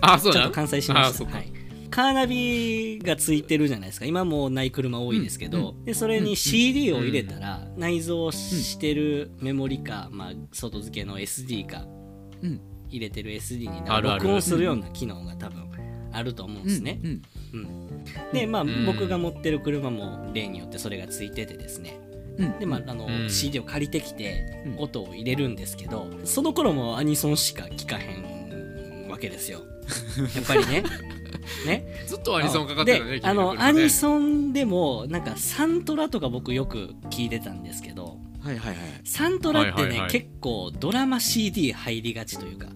ら。あそうちょっと完済しまあそうか。したはい。カーナビがついてるじゃないですか。今もうない車多いですけど、でそれに CD を入れたら内蔵してるメモリか、まあ、外付けの SD か。うん。入れてる SD に録音するような機能が多分あると思うんですね。うんうん。でまあん。僕が持ってる車も例によってそれがついててですね。うん。でまああの、うん。CD を借りてきてうん。音を入れるんですけどその頃もアニソンしか聴かへんわけですよ。やっぱりね。ね、ずっとアニソンかかってるねであのアニソンでもなんかサントラとか僕よく聞いてたんですけどはいはいはい。サントラってね、はいはいはい。結構ドラマ CD 入りがちというか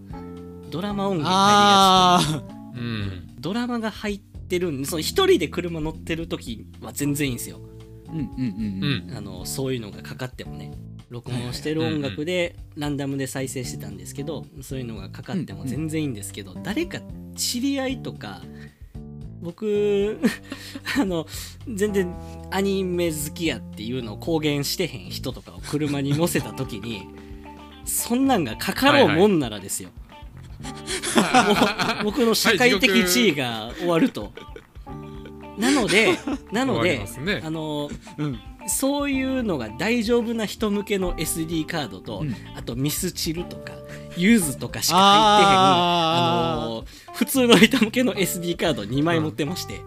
ドラマ音源入りがちあうん。ドラマが入っってるんその一人で車乗ってる時は全然いいんですよ。うんうんうん。うん。うんあのそういうのがかかってもね。録音してる音楽でランダムで再生してたんですけどそういうのがかかっても全然いいんですけど、誰か知り合いとか僕 あの全然アニメ好きやっていうのを公言してへん人とかを車に乗せた時にそんなんがかかろうもんならですよ、もう 僕の社会的地位が終わると。なので、なので、ね。あのうん。そういうのが大丈夫な人向けの SD カードと、うん。あとミスチルとかユーズとかしか入ってへんあの普通の人向けの SD カード2枚持ってまして、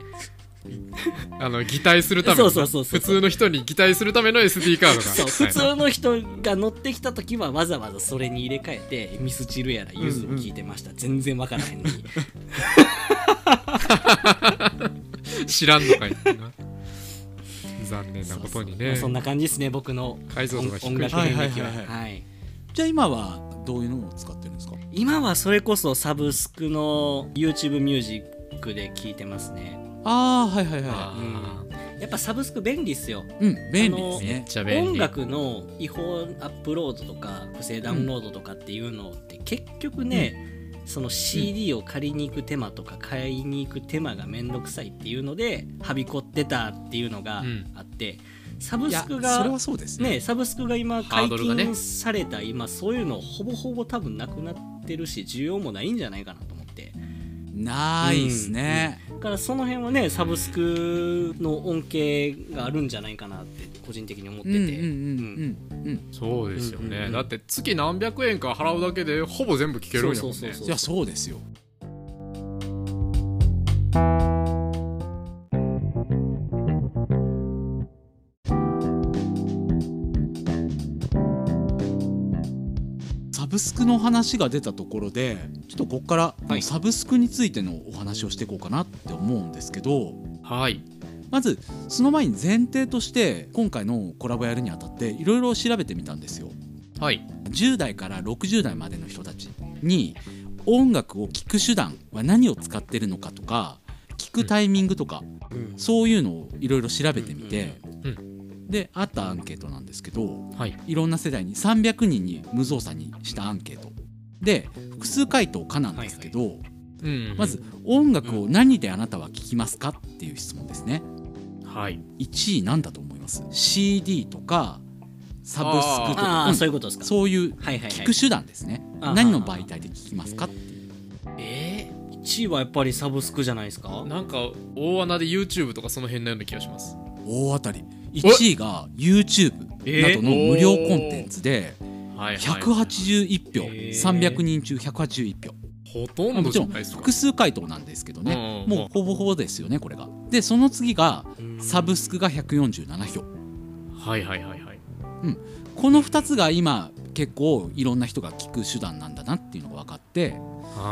あの擬態するためのそうそうそうそう。普通の人に擬態するための SD カードが。そうはい。普通の人が乗ってきた時はわざわざそれに入れ替えてミスチルやらユーズを聞いてました、全然わからへんのに。知らんのかいってな。残念なことにね。そうそう。そんな感じですね僕の解像度が低い。音楽遍歴は。はいはい。はい。じゃあ今はどういうのを使ってるんですか？今はそれこそサブスクの YouTube ミュージックで聞いてますねああはいはいはあやっぱサブスク便利っすよ。いうん便利ですーめっねちゃ便利。音楽の違法アップロードとか不正ダウンロードとかっていうのって結局ね、その CD を借りに行く手間とか買いに行く手間がめんどくさいっていうのではびこってたっていうのがうん。あって、サブスクがそれはそうですね。ねサブスクが今解禁された今そういうのほぼほぼ多分なくなってるし需要もないんじゃないかなと思って。ないですね、だからその辺はねサブスクの恩恵があるんじゃないかなって個人的に思ってて、そうですよね、うんうんうん。だって月何百円か払うだけでほぼ全部聞けるんやもんねそうですよスクの話が出たところでちょっとここからはい。サブスクについてのお話をしていこうかなって思うんですけどはい。まずその前に前提として今回のコラボやるにあたっていろいろ調べてみたんですよ。はい。10代から60代までの人たちに音楽を聴く手段は何を使ってるのかとか聴くタイミングとか、うん。そういうのをいろいろ調べてみて、うんであったアンケートなんですけどはい。いろんな世代に300人に無造作にしたアンケート。で複数回答可なんですけど、うんまず音楽を何であなたは聴きますかっていう質問ですね。はい。1位なんだと思います。CD とかサブスクとあか、あ、うん。そういうことですか。そういうはいはいはい。聞く手段ですね、あ何の媒体で聞きますかっていう。えー、1位はやっぱりサブスクじゃないですか？なんか大穴で YouTube とかその辺のような気がします。大当たり1位が YouTube などの無料コンテンツではいはい。181票へー。300人中181票。ほとんどもちろん複数回答なんですけどね。うんうんもうほぼほぼですよねこれが。でその次がサブスクが147票。はいはいはいはい。この2つが今結構いろんな人が聞く手段なんだなっていうのが分かって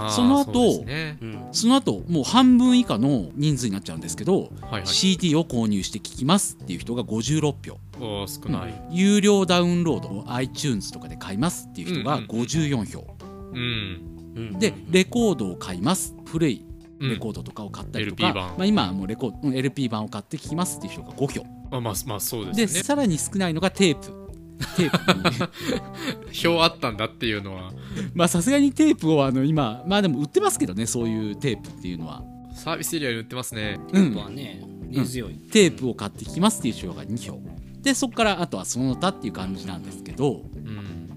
その後ね。うん。その後もう半分以下の人数になっちゃうんですけど、はいはい。CD を購入して聞きますっていう人が56票。少ない。有料ダウンロードを iTunes とかで買いますっていう人がうんうん54票、うん。うん。でレコードを買います。古いうん。レコードとかを買ったりと LP か、版。まあ、今はもうレコうん LP 版を買って聞きますっていう人が5票。まあまあまあそうですね。さらに少ないのがテープテープに。票あったんだっていうのはまあさすがにテープをあの今まあでも売ってますけどねそういうテープっていうのは、サービスエリアに売ってますね。うあとはん、ね根強い、テープを買って聞きますっていう人が2票。でそこからあとはその他っていう感じなんですけど。うん。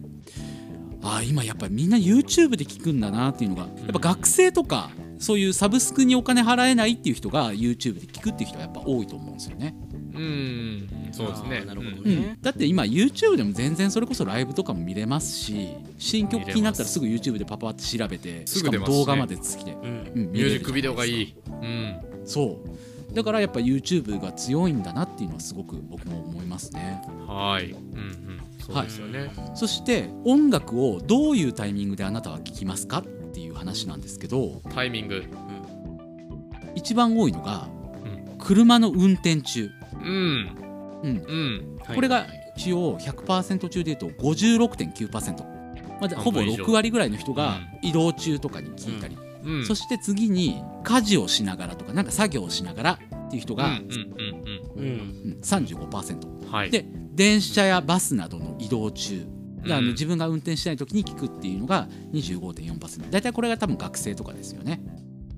ああ今やっぱりみんな YouTube で聞くんだなっていうのが。やっぱ学生とかそういうサブスクにお金払えないっていう人が YouTube で聞くっていう人はやっぱ多いと思うんですよね、うんそうですね。なるほどうん。ねだって今 YouTube でも全然それこそライブとかも見れますし新曲気になったらすぐ YouTube でパパって調べてしかすぐ出ますし。ねも動画までつきで、うん。うんミュージックビデオがいい。いうん。そう。だからやっぱ YouTube が強いんだなっていうのはすごく僕も思いますね。はい。うんうん。そうですよね。そして音楽をどういうタイミングであなたは聴きますかっていう話なんですけどタイミング。一番多いのがうん。車の運転中、うんうん、これが一応100%中でいうと56.9%まあ、ほぼ半分以上6割ぐらいの人が移動中とかに聞いたり。うん。そして次に家事をしながらとかなんか作業をしながらっていう人が、うんうんうんうん。うん。35%うん。はい。で電車やバスなどの移動中。あのうん。自分が運転しない時に聞くっていうのが25.4%大体これが多分学生とかですよね。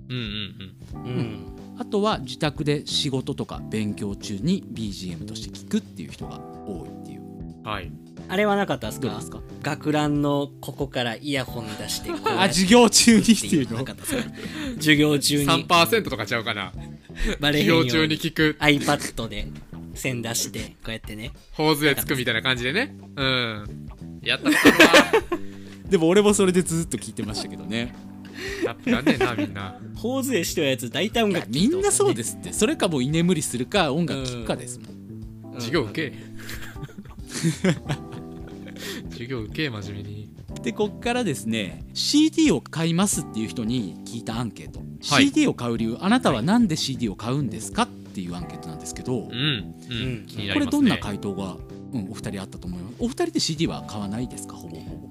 うんうん。うんあとは自宅で仕事とか勉強中に BGM として聞くっていう人が多いっていう。うんはい。あれはなかったですか？ですか？学ランのここからイヤホン出してこうやってあ授業中にっていうの？なかったですか？授業中に。3%とかちゃうかな。バレへんように。授業中に聞く。iPad で線出してこうやってね。頬杖つくみたいな感じでね。うん。やったことある でも俺もそれでずっと聞いてましたけどねなやっぱやんねんなみんな。頬杖してるやつ大体音楽みんなそうすですって。それかもう居眠りするか音楽聴くかですもん。授業受け。授業受け真面目に。でこっからですね CD を買いますっていう人に聞いたアンケート、はい。CD を買う理由あなたは何で CD を買うんですかっていうアンケートなんですけど、うんううん。ん気になこれどんな回答が、うん、お二人あったと思います？お二人で CD は買わないですか？ほぼほぼ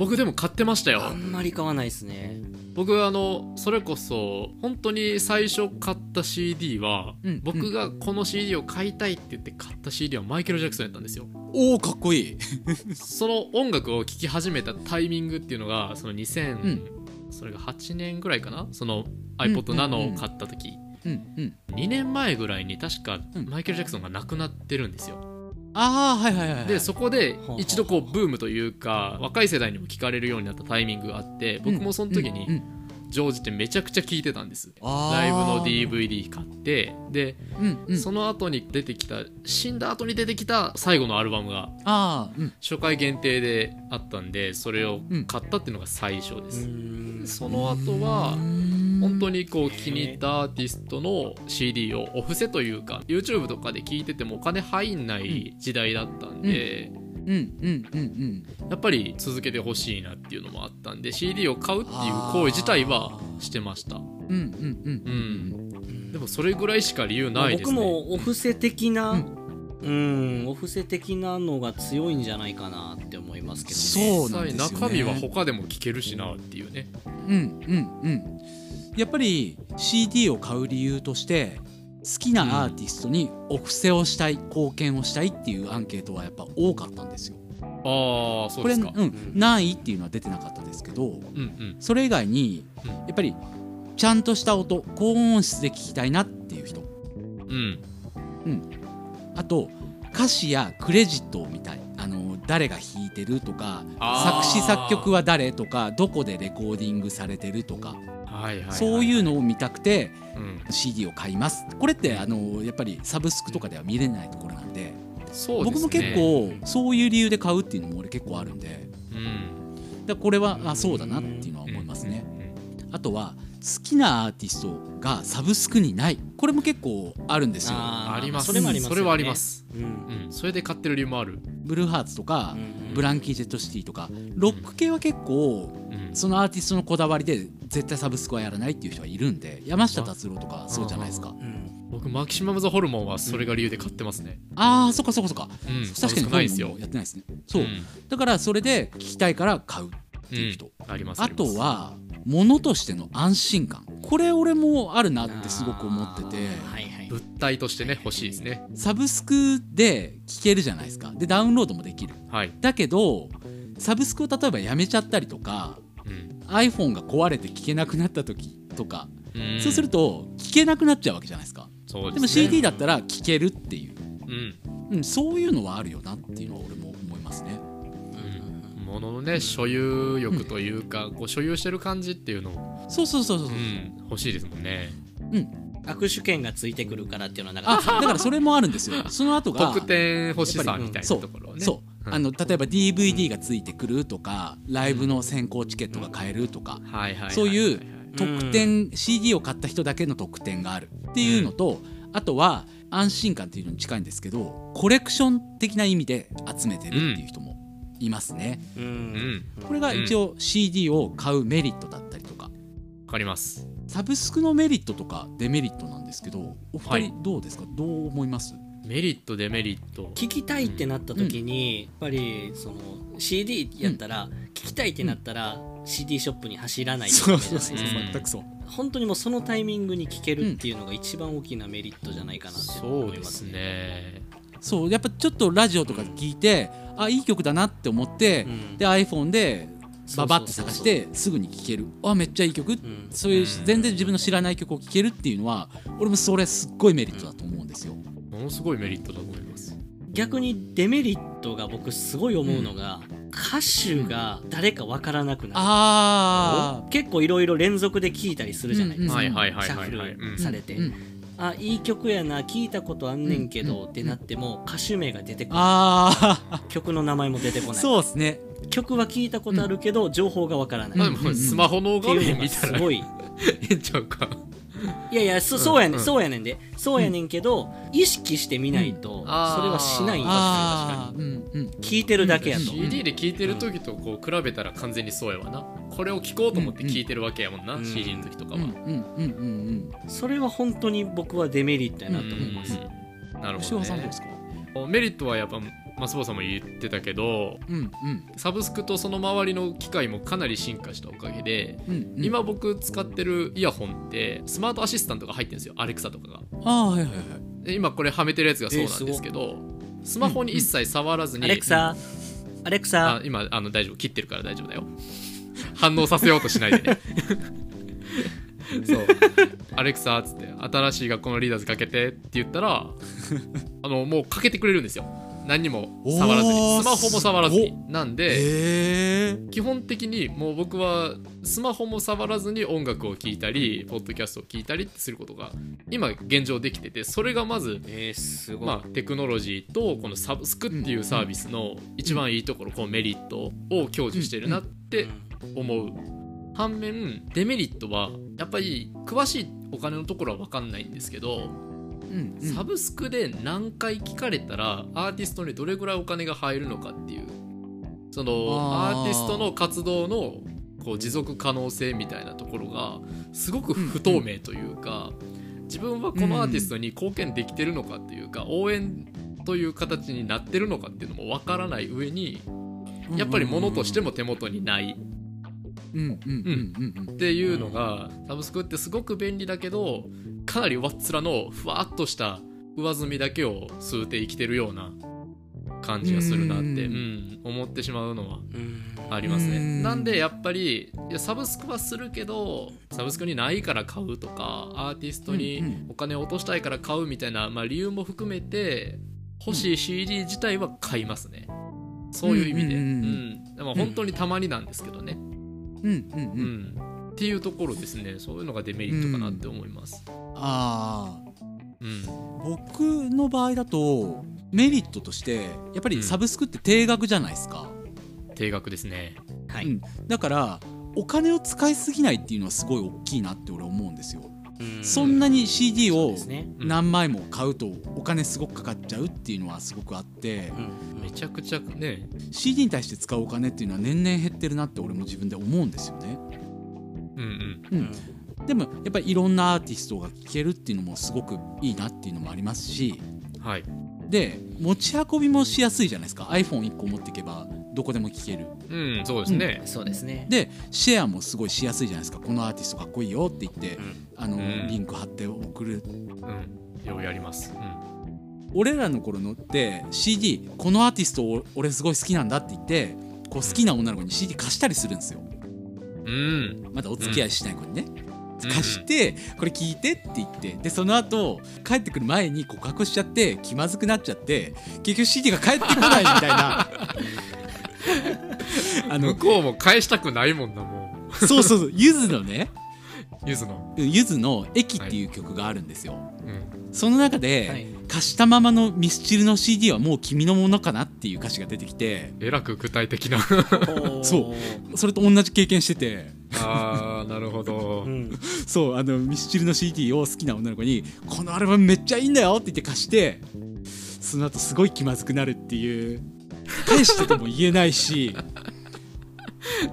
僕でも買ってましたよ。あんまり買わないですね。僕あのそれこそ本当に最初買った CD は、うん僕がこの CD を買いたいって言って買った CD はマイケル・ジャクソンやったんですよ。おおかっこいい。その音楽を聴き始めたタイミングっていうのがその2000、うん。それが8年ぐらいかな？そのうん iPod Nano を買った時、うんうん2年前ぐらいに確かうん。マイケル・ジャクソンが亡くなってるんですよああはいはいはいはい。でそこではあ一度こうブームというか若い世代にも聞かれるようになったタイミングがあって僕もその時にうんうん常時ってめちゃくちゃ聞いてたんです。ライブの DVD 買って。でうんうん。その後に出てきた死んだ後に出てきた最後のアルバムが初回限定であったんでそれを買ったっていうのが最初でうす、ん。その後は本本当にこう気に入ったアーティストの CD をお布施というか YouTube とかで聞いててもお金入んない時代だったんで、うんうんうんうんやっぱり続けてほしいなっていうのもあったんで CD を買うっていう行為自体はしてました。うんうんうんうんでもそれぐらいしか理由ないです僕ねもお布施的なううんお布施的なのが強いんじゃないかなって思いますけどね。そうなんですよね。中身は他でも聞けるしなっていうね。うんうんうん。やっぱり CD を買う理由として好きなアーティストにお布施をしたい貢献をしたいっていうアンケートはやっぱ多かったんですよ。ああそうこれ、ですかうん、何位っていうのは出てなかったですけどうんうん。それ以外にうん。やっぱりちゃんとした音高音質で聞きたいなっていう人。うん。あと歌詞やクレジットを見たい。あの誰が弾いてるとか作詞作曲は誰とかどこでレコーディングされてるとかそういうのを見たくてうん、CD を買います。これってあのやっぱりサブスクとかでは見れないところなんでそうですね。僕も結構そういう理由で買うっていうのも俺結構あるんで。うん。だこれはあそうだなっていうのは思いますね。あとは好きなアーティストがサブスクにない。これも結構あるんですよ。あります。それもありますそれはあります。うん。うん。それで買ってる理由もある。ブルーハーツとかうんブランキー・ジェット・シティとかロック系は結構うん。そのアーティストのこだわりで絶対サブスクはやらないっていう人はいるんで山下達郎とかそうじゃないですか。うん。僕マキシマム・ザ・ホルモンはそれが理由で買ってますね。あーそっかそっかそっか。うん。確かにないですよ。やってないですね。そう、ん。だからそれで聞きたいから買うっていう人、あります。あとは物としての安心感。これ俺もあるなってすごく思ってて。はいはい。物体としてね欲しいですね。サブスクで聞けるじゃないですか。でダウンロードもできる。はい、だけどサブスクを例えばやめちゃったりとかうん、iPhone が壊れて聞けなくなった時とか、うん。そうすると聞けなくなっちゃうわけじじゃないですか。そうでも CD だったら聞けるっていう、うん。うん、そういうのはあるよなっていうのは俺も思いますね。うんもののね所有欲というか、こう所有してる感じっていうのを、そうそうそうそうう、ん、欲しいですもんね。握手券がついてくるからっていうのはなかったあだからそれもあるんですよ。その後が得点欲しさみたいなそうところをねそう、うん。あの例えば DVD がついてくるとかライブの先行チケットが買えるとか、はいはいはいはいそういううん特典、CD を買った人だけの特典があるっていうのと、あとは安心感っていうのに近いんですけどコレクション的な意味で集めてるっていう人もいますね、ううん。んこれが一応 CD を買うメリットだったりとか。わかります。サブスクのメリットとかデメリットなんですけどおはい。二人どうですか、どう思います？メリットデメリット。聞きたいってなった時に、やっぱりその CD やったら、聞きたいってなったら、CD ショップに走らないとそうダメじゃそうそうないですかうん全くそう。本当にもうそのタイミングに聴けるっていうのが一番大きなメリットじゃないかなって思いますすね。ねそうやっぱちょっとラジオとか聞いて、あいい曲だなって思って、うん。で iPhone でババって探してすぐに聴ける。あめっちゃいい曲、ん。そういううん全然自分の知らない曲を聴けるっていうのは俺もそれすっごいメリットだと思うんですよ。ものすごいメリットだと思います。逆にデメリットが僕すごい思うのが、歌手が誰かわからなくなる、あ結構いろいろ連続で聴いたりするじゃないですか、うんうんはいはいはいシャッフルされて、うんあいい曲やな聞いたことあんねんけど、ってなっても歌手名が出てこない。あ曲の名前も出てこーない。そうですね。曲は聞いたことあるけど、情報がわからない、まあっでもスマホの画面見たらすごい。ええんちゃうかいやいやそそうやねん、うん。そうやねんで。そうやねんけど、意識してみないと、それはしないんですよあーうんうん聞いてるだけやと、うん。CD で聴いてる時とこう比べたら完全にそうやわなこれを聴こうと思って聴いてるわけやもん。な、うん。CD の時とかは、うん。うん。うん。うん。それは本当に僕はデメリットやなと思います、うん。なるうん。ほど、ね塩さん。どうですか？メリットはやっぱ松坊さんも言ってたけどうんうん。サブスクとその周りの機械もかなり進化したおかげで、うんうん。今僕使ってるイヤホンってスマートアシスタントが入ってるんですよアレクサとかが。ああはいはいはい。で今これはめてるやつがそうなんですけど、スマホに一切触らずに、アレクサアレクあサ今あの大丈夫切ってるから大丈夫だよ。反応させようとしないでね。そう。アレクサっつって新しい学校のリーダーズかけてって言ったらあのもうかけてくれるんですよ何にも触らずにスマホも触らずに。なんでええ。基本的にもう僕はスマホも触らずに音楽を聴いたりポッドキャストを聞いたりってすることが今現状できててそれがまずえー、すごい、まあ、テクノロジーとこのサブスクっていうサービスの一番いいところ、このメリットを享受してるなって思う。反面デメリットはやっぱり詳しいお金のところは分かんないんですけど、うんうん。サブスクで何回聞かれたらアーティストにどれぐらいお金が入るのかっていう。そのアーティストの活動のこう持続可能性みたいなところがすごく不透明というか、自分はこのアーティストに貢献できてるのかっていうか、応援という形になってるのかっていうのもわからない上にやっぱり物としても手元にない。うんうんうんうんうんっていうのがサブスクってすごく便利だけどかなり上っ面のふわっとした上積みだけを吸うて生きてるような感じがするなって、ううんん、思ってしまうのはうんありますね。うんなんでやっぱりいやサブスクはするけどサブスクにないから買うとかアーティストうんにお金を落としたいから買うみたいな、まあ、理由も含めて欲しい CD 自体は買いますね。そういう意味で。うんでも本当にたまになんですけどね。うんうんううんん。っていうところですね。そういうのがデメリットかなって思います。ああうん。僕の場合だとメリットとしてやっぱりサブスクって定額じゃないですか、定額ですね。はい、うんだからお金を使いすぎないっていうのはすごい大きいなって俺思うんですよ、うん。そんなに CD を何枚も買うとお金すごくかかっちゃうっていうのはすごくあってうん。めちゃくちゃね。CD に対して使うお金っていうのは年々減ってるなって俺も自分で思うんですよね。うんうん。ううん。んでもやっぱりいろんなアーティストが聴けるっていうのもすごくいいなっていうのもありますしはい。で持ち運びもしやすいじゃないですか。iPhone1 個持っていけばどこでも聴ける。うん、そうですね。そうですね。でシェアもすごいしやすいじゃないですか。このアーティストかっこいいよって言ってうん。あの、うん。リンク貼って送る。うん。ようやります。うん。俺らの頃のって CD このアーティストを俺すごい好きなんだって言ってこう好きな女の子に CD 貸したりするんですよ。うん。まだお付き合いしない子にね、うん。貸してこれ聞いてって言って。でその後帰ってくる前に告白しちゃって気まずくなっちゃって結局 CD が帰ってこないみたいな あの向こうも返したくないもんな、もそうそうそうゆずのねう。ゆずの。ゆずの「駅」っていう曲があるんですよ、うん。その中で、はい貸したままのミスチルの CD はもう君のものかなっていう歌詞が出てきてえらく具体的な。そうそれと同じ経験しててああ、なるほど。うんそうあのミスチルの CD を好きな女の子に「このアルバムめっちゃいいんだよ」って言って貸してその後すごい気まずくなるっていう返してとも言えないし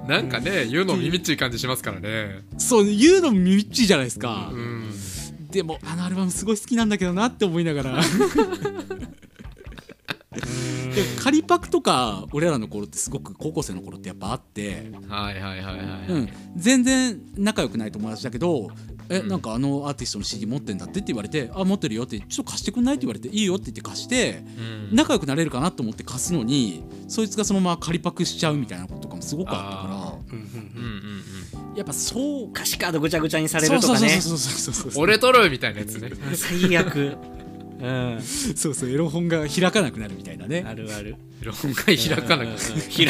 なんかね、言うの耳っちい感じしますからね。そう言うのも耳っちいじゃないですか、うん。でもあのアルバムすごい好きなんだけどなって思いながらうで仮パクとか俺らの頃ってすごく高校生の頃ってやっぱあって、はいはいはいはい、うん、全然仲良くない友達だけど「えうんなんかあのアーティストの CD 持ってんだって」って言われて「あ持ってるよ」って「ちょっと貸してくんない?」って言われて「いいよ」って言って貸してうん。仲良くなれるかなと思って貸すのにそいつがそのまま仮パクしちゃうみたいなこととかもすごくあったかうんうんうんうんうん。らやっぱそう歌詞カードぐちゃぐちゃにされるとかね。そうそうそうそうそうそう俺取るみたいなやつね最悪うん。そうそうエロ本が開かなくなるみたいなね。あるある。論外開かなくうんうん。うん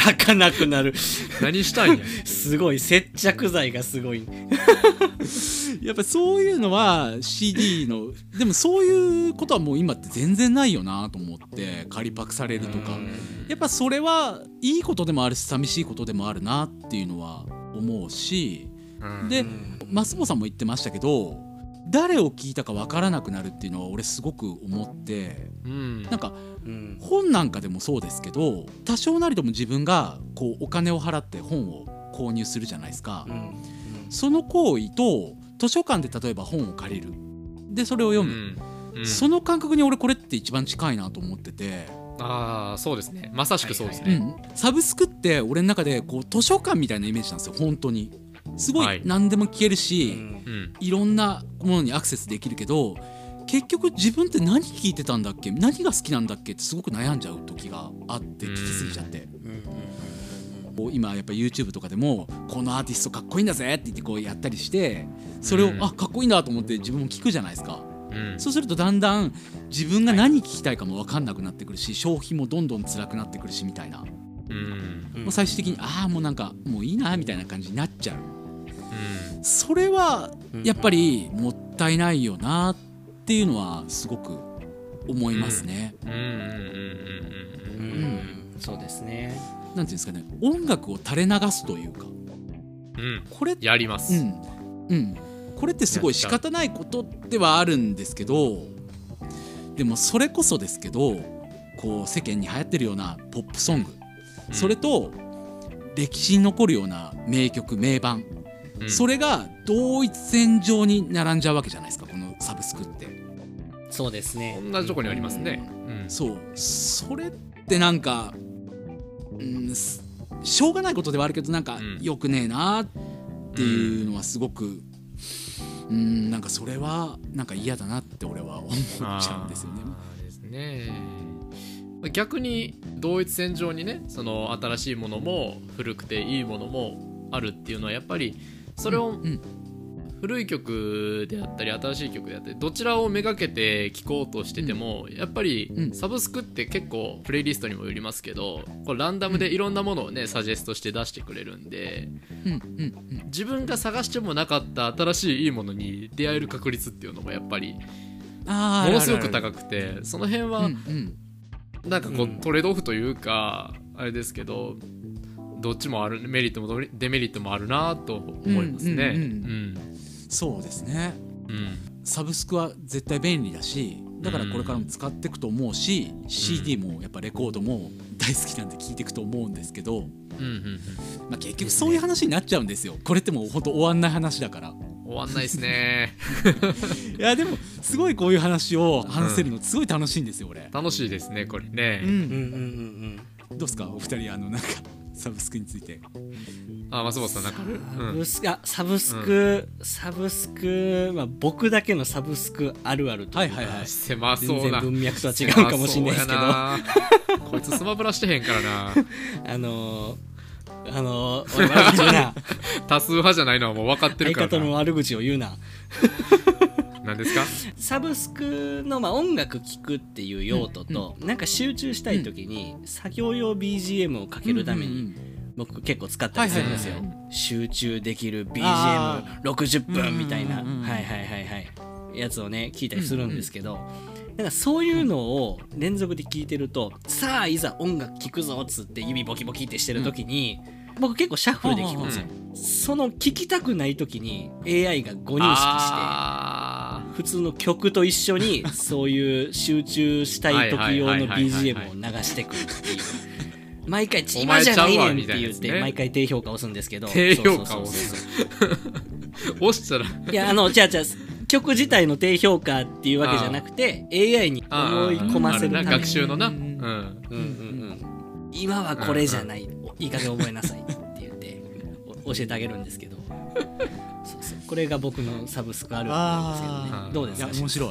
開かなくなる。何したんや。すごい接着剤がすごい。やっぱそういうのは CD のでもそういうことはもう今って全然ないよなと思って仮パクされるとか。うん。やっぱそれはいいことでもあるし寂しいことでもあるなっていうのは思うし。うん。でうん増坊さんも言ってましたけど誰を聞いたか分からなくなるっていうのは俺すごく思ってうん。なんかうん。本なんかでもそうですけど多少なりとも自分がこうお金を払って本を購入するじゃないですか。う。ん。その行為と図書館で例えば本を借りる。でそれを読む、うん。うん。その感覚に俺これって一番近いなと思ってて、ああそうですね。まさしくそうですね、うん、サブスクって俺の中でこう図書館みたいなイメージなんですよ。本当にすごはい。い何でも聞けるうし、ん。うん。いろんなものにアクセスできるけど結局自分って何聞いてたんだっけ？何が好きなんだっけ？ってすごく悩んじゃう時があって聞きすぎちゃって。う今やっぱ YouTube とかでもこのアーティストかっこいいんだぜって言ってこうやったりしてそれを、うん。あかっこいいんだと思って自分も聞くじゃないですか。うん。そうするとだんだん自分が何聞きたいかも分かんなくなってくるし消費もどんどん辛くなってくるしみたいな、うん。うんもう最終的にああもうなんかもういいなみたいな感じになっちゃう。うんそれはやっぱりもったいないよなっていうのはすごく思いますね、うんうんうんうんううんん。そうですね。なんていうんですかね。音楽を垂れ流すというか。うん。これやります、うん。うん、これってすごい仕方ないことではあるんですけどでもそれこそですけどこう世間に流行ってるようなポップソング、うん。それと歴史に残るような名曲名盤、うん。それが同一線上に並んじゃうわけじゃないですかこのサブスクって。そうですね。同じとこにありますね、うん。そう。それってなんか、うん、すしょうがないことではあるけどなんかうん。良くねえなっていうのはすごく、うん、なんかそれはなんか嫌だなって俺は思っちゃうんですよね。ですね。逆に同一線上にねその新しいものも古くていいものもあるっていうのはやっぱりそれをうん古い曲であったり新しい曲であったりどちらをめがけて聴こうとしてても、やっぱりうん。サブスクって結構プレイリストにもよりますけどこれランダムでいろんなものをねサジェストして出してくれるんでうんうん自分が探してもなかった新しいいいものに出会える確率っていうのもやっぱりものすごくく高くてその辺うんはうん。なんかこううん。トレードオフというかあれですけどどっちもあるメリットもデメリットもあるなと思いますね。うんうんうんそうですね。うん。サブスクは絶対便利だしだからこれからも使っていくと思うし、CD もやっぱレコードも大好きなんで聴いていくと思うんですけど、うんうんまあ、結局そういう話になっちゃうんですよ。これってもう本当終わんない話だから。うん、終わんないですね。いやでもすごいこういう話を話せるのすごい楽しいんですよ俺、楽しいですねこれうね。うんうんうんどうですか？お二人あのなんかサブスクについて。あ松本さんなんか。サブスク、あサブスク、サブスク、まあ、僕だけのサブスクあるあるというか、はいはいはい。狭全そうな。然文脈とは違うかもしれないですけど。こいつスマブラしてへんからな。のー、あのー、俺悪口言うな。多数派じゃないのはもう分かってるからな。相方の悪口を言うな何ですか？サブスクの、まあ、音楽聴くっていう用途と、なんか集中したい時に作業用 BGM をかけるために、僕結構使ったりするんですよ、集中できるあ BGM60 分みたいな、うんうんうんうん。はいはいはいはい。やつをね聞いたりするんですけど、なんかそういうのを連続で聞いてるとさあいざ音楽聴くぞっつって指ボキボキってしてる時に、僕結構シャッフルで聞くんですよ、その聞きたくない時に AI が誤認識してあ普通の曲と一緒に そういう集中したい時用の BGM を流してくるっていう。毎回お今じゃないねんって言って毎回低評価押すんですけど。低評価をそうそうそうー押したら。いやあのじゃあじゃあ曲自体の低評価っていうわけじゃなくて AI に思い込ませるため学習のな。うんうんうんうんうん。今はこれじゃない、いい加減覚えなさいって言ってお教えてあげるんですけど。そうそうこれが僕のサブスクあるあるんですけどあー。ねどうですか？いや面白い。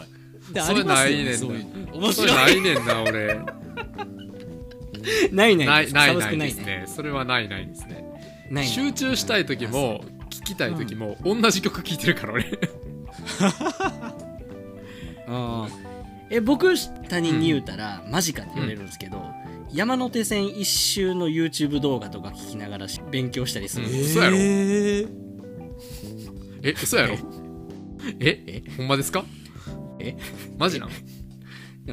でそれありまねんそういう面それないねんな俺。ないないないないですね。それはないないですね。集中したい時も聞きたい時も同じ曲聴いてるから俺。うん。え僕他人に言うたら、マジかって言われるんですけど、山手線一周の YouTube 動画とか聞きながらし勉強したりするんです嘘やろ。えーえ嘘やろ？え？ほんまですか？え？マジなんだ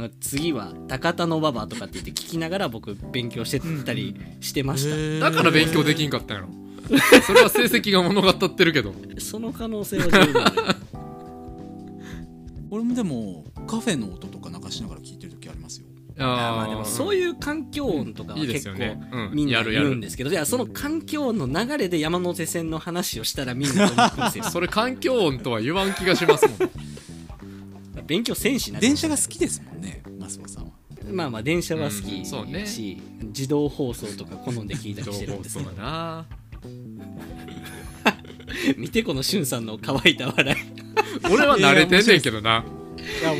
から次は高田の馬場とかって言って聞きながら僕勉強してたりしてました、だから勉強できんかったんやろ？それは成績が物語ってるけど。その可能性は十分ある。俺もでもカフェの音とか流しながらあー。まあでもそういいう環境音とかはいいです結構よね、うん、みんなやるやる。言うんですけどじゃあその環境音の流れで山手線の話をしたらみんなと思うんですよ。それ環境音とは言わん気がしますもん。勉強せんしな。電車が好きですもんねマスモさんは。まあまあ電車は好うん。そうね。きし、自動放送とか好んで聞いた情りしてるん報ですねそうだな。見てこのしゅんさんの乾いた笑い。俺は慣れてんねんけどな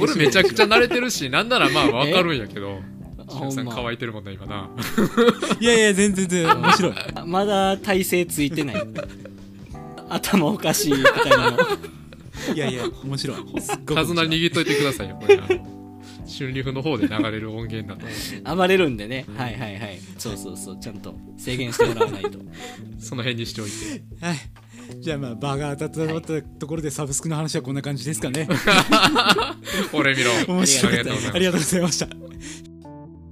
俺めちゃくちゃゃ慣れてるしなんならまあわかるんやけどしゅんさん乾いてるもんな今な。いやいや全然全然面白い。まだ体勢ついてない。頭おかしいみたいなの。いやいや面白い。手綱握っといてくださいよこれ春リフの方で流れる音源だと。暴れるんでね。はいはいはい。そうそうそう。ちゃんと制限してもらわないと。その辺にしておいて。はいじゃあまあ場が当たったところでサブスクの話はこんな感じですかね。俺見ろ。面白かっありがとうございます。たありがとうございました。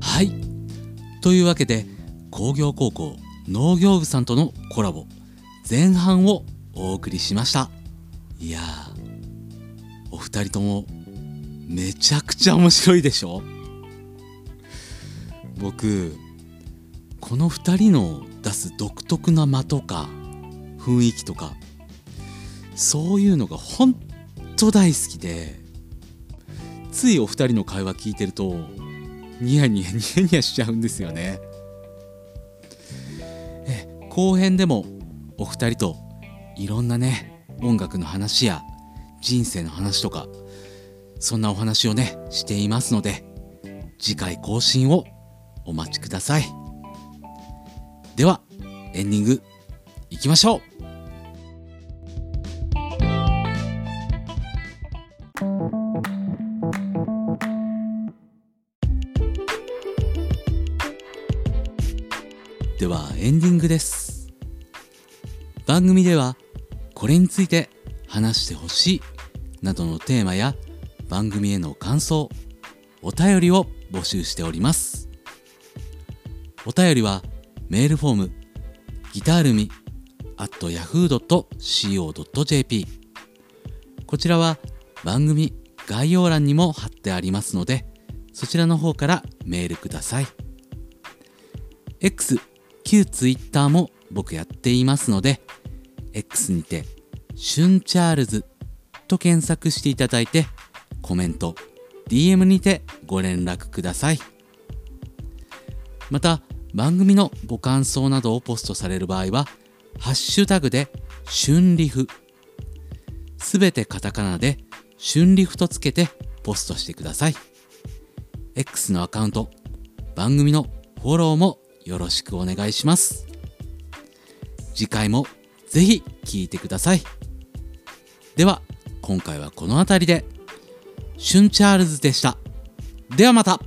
はい。というわけで工業高校農業部さんとのコラボ前半をお送りしました。いやーお二人ともめちゃくちゃ面白いでしょ？僕この2人の出す独特な間とか雰囲気とかそういうのがほんと大好きでついお二人の会話聞いてるとニヤニヤニヤニヤしちゃうんですよね。え後編でもお二人といろんなね音楽の話や人生の話とかそんなお話をねしていますので次回更新をお待ちください。ではエンディングいきましょう。ではエンディングです。番組ではこれについて話してほしいなどのテーマや番組への感想お便りを募集しております。お便りはメールフォームギタールミ at yahoo.co.jp こちらは番組概要欄にも貼ってありますのでそちらの方からメールください。X 旧 Twitter も僕やっていますので X にて「シュンチャールズ」と検索していただいてコメント DM にてご連絡ください。また番組のご感想などをポストされる場合はハッシュタグで「春リフ」すべてカタカナで「春リフ」とつけてポストしてください。X のアカウント番組のフォローもよろしくお願いします。次回もぜひ聴いてください。では今回はこの辺りで。シュンチャールズでした。ではまた。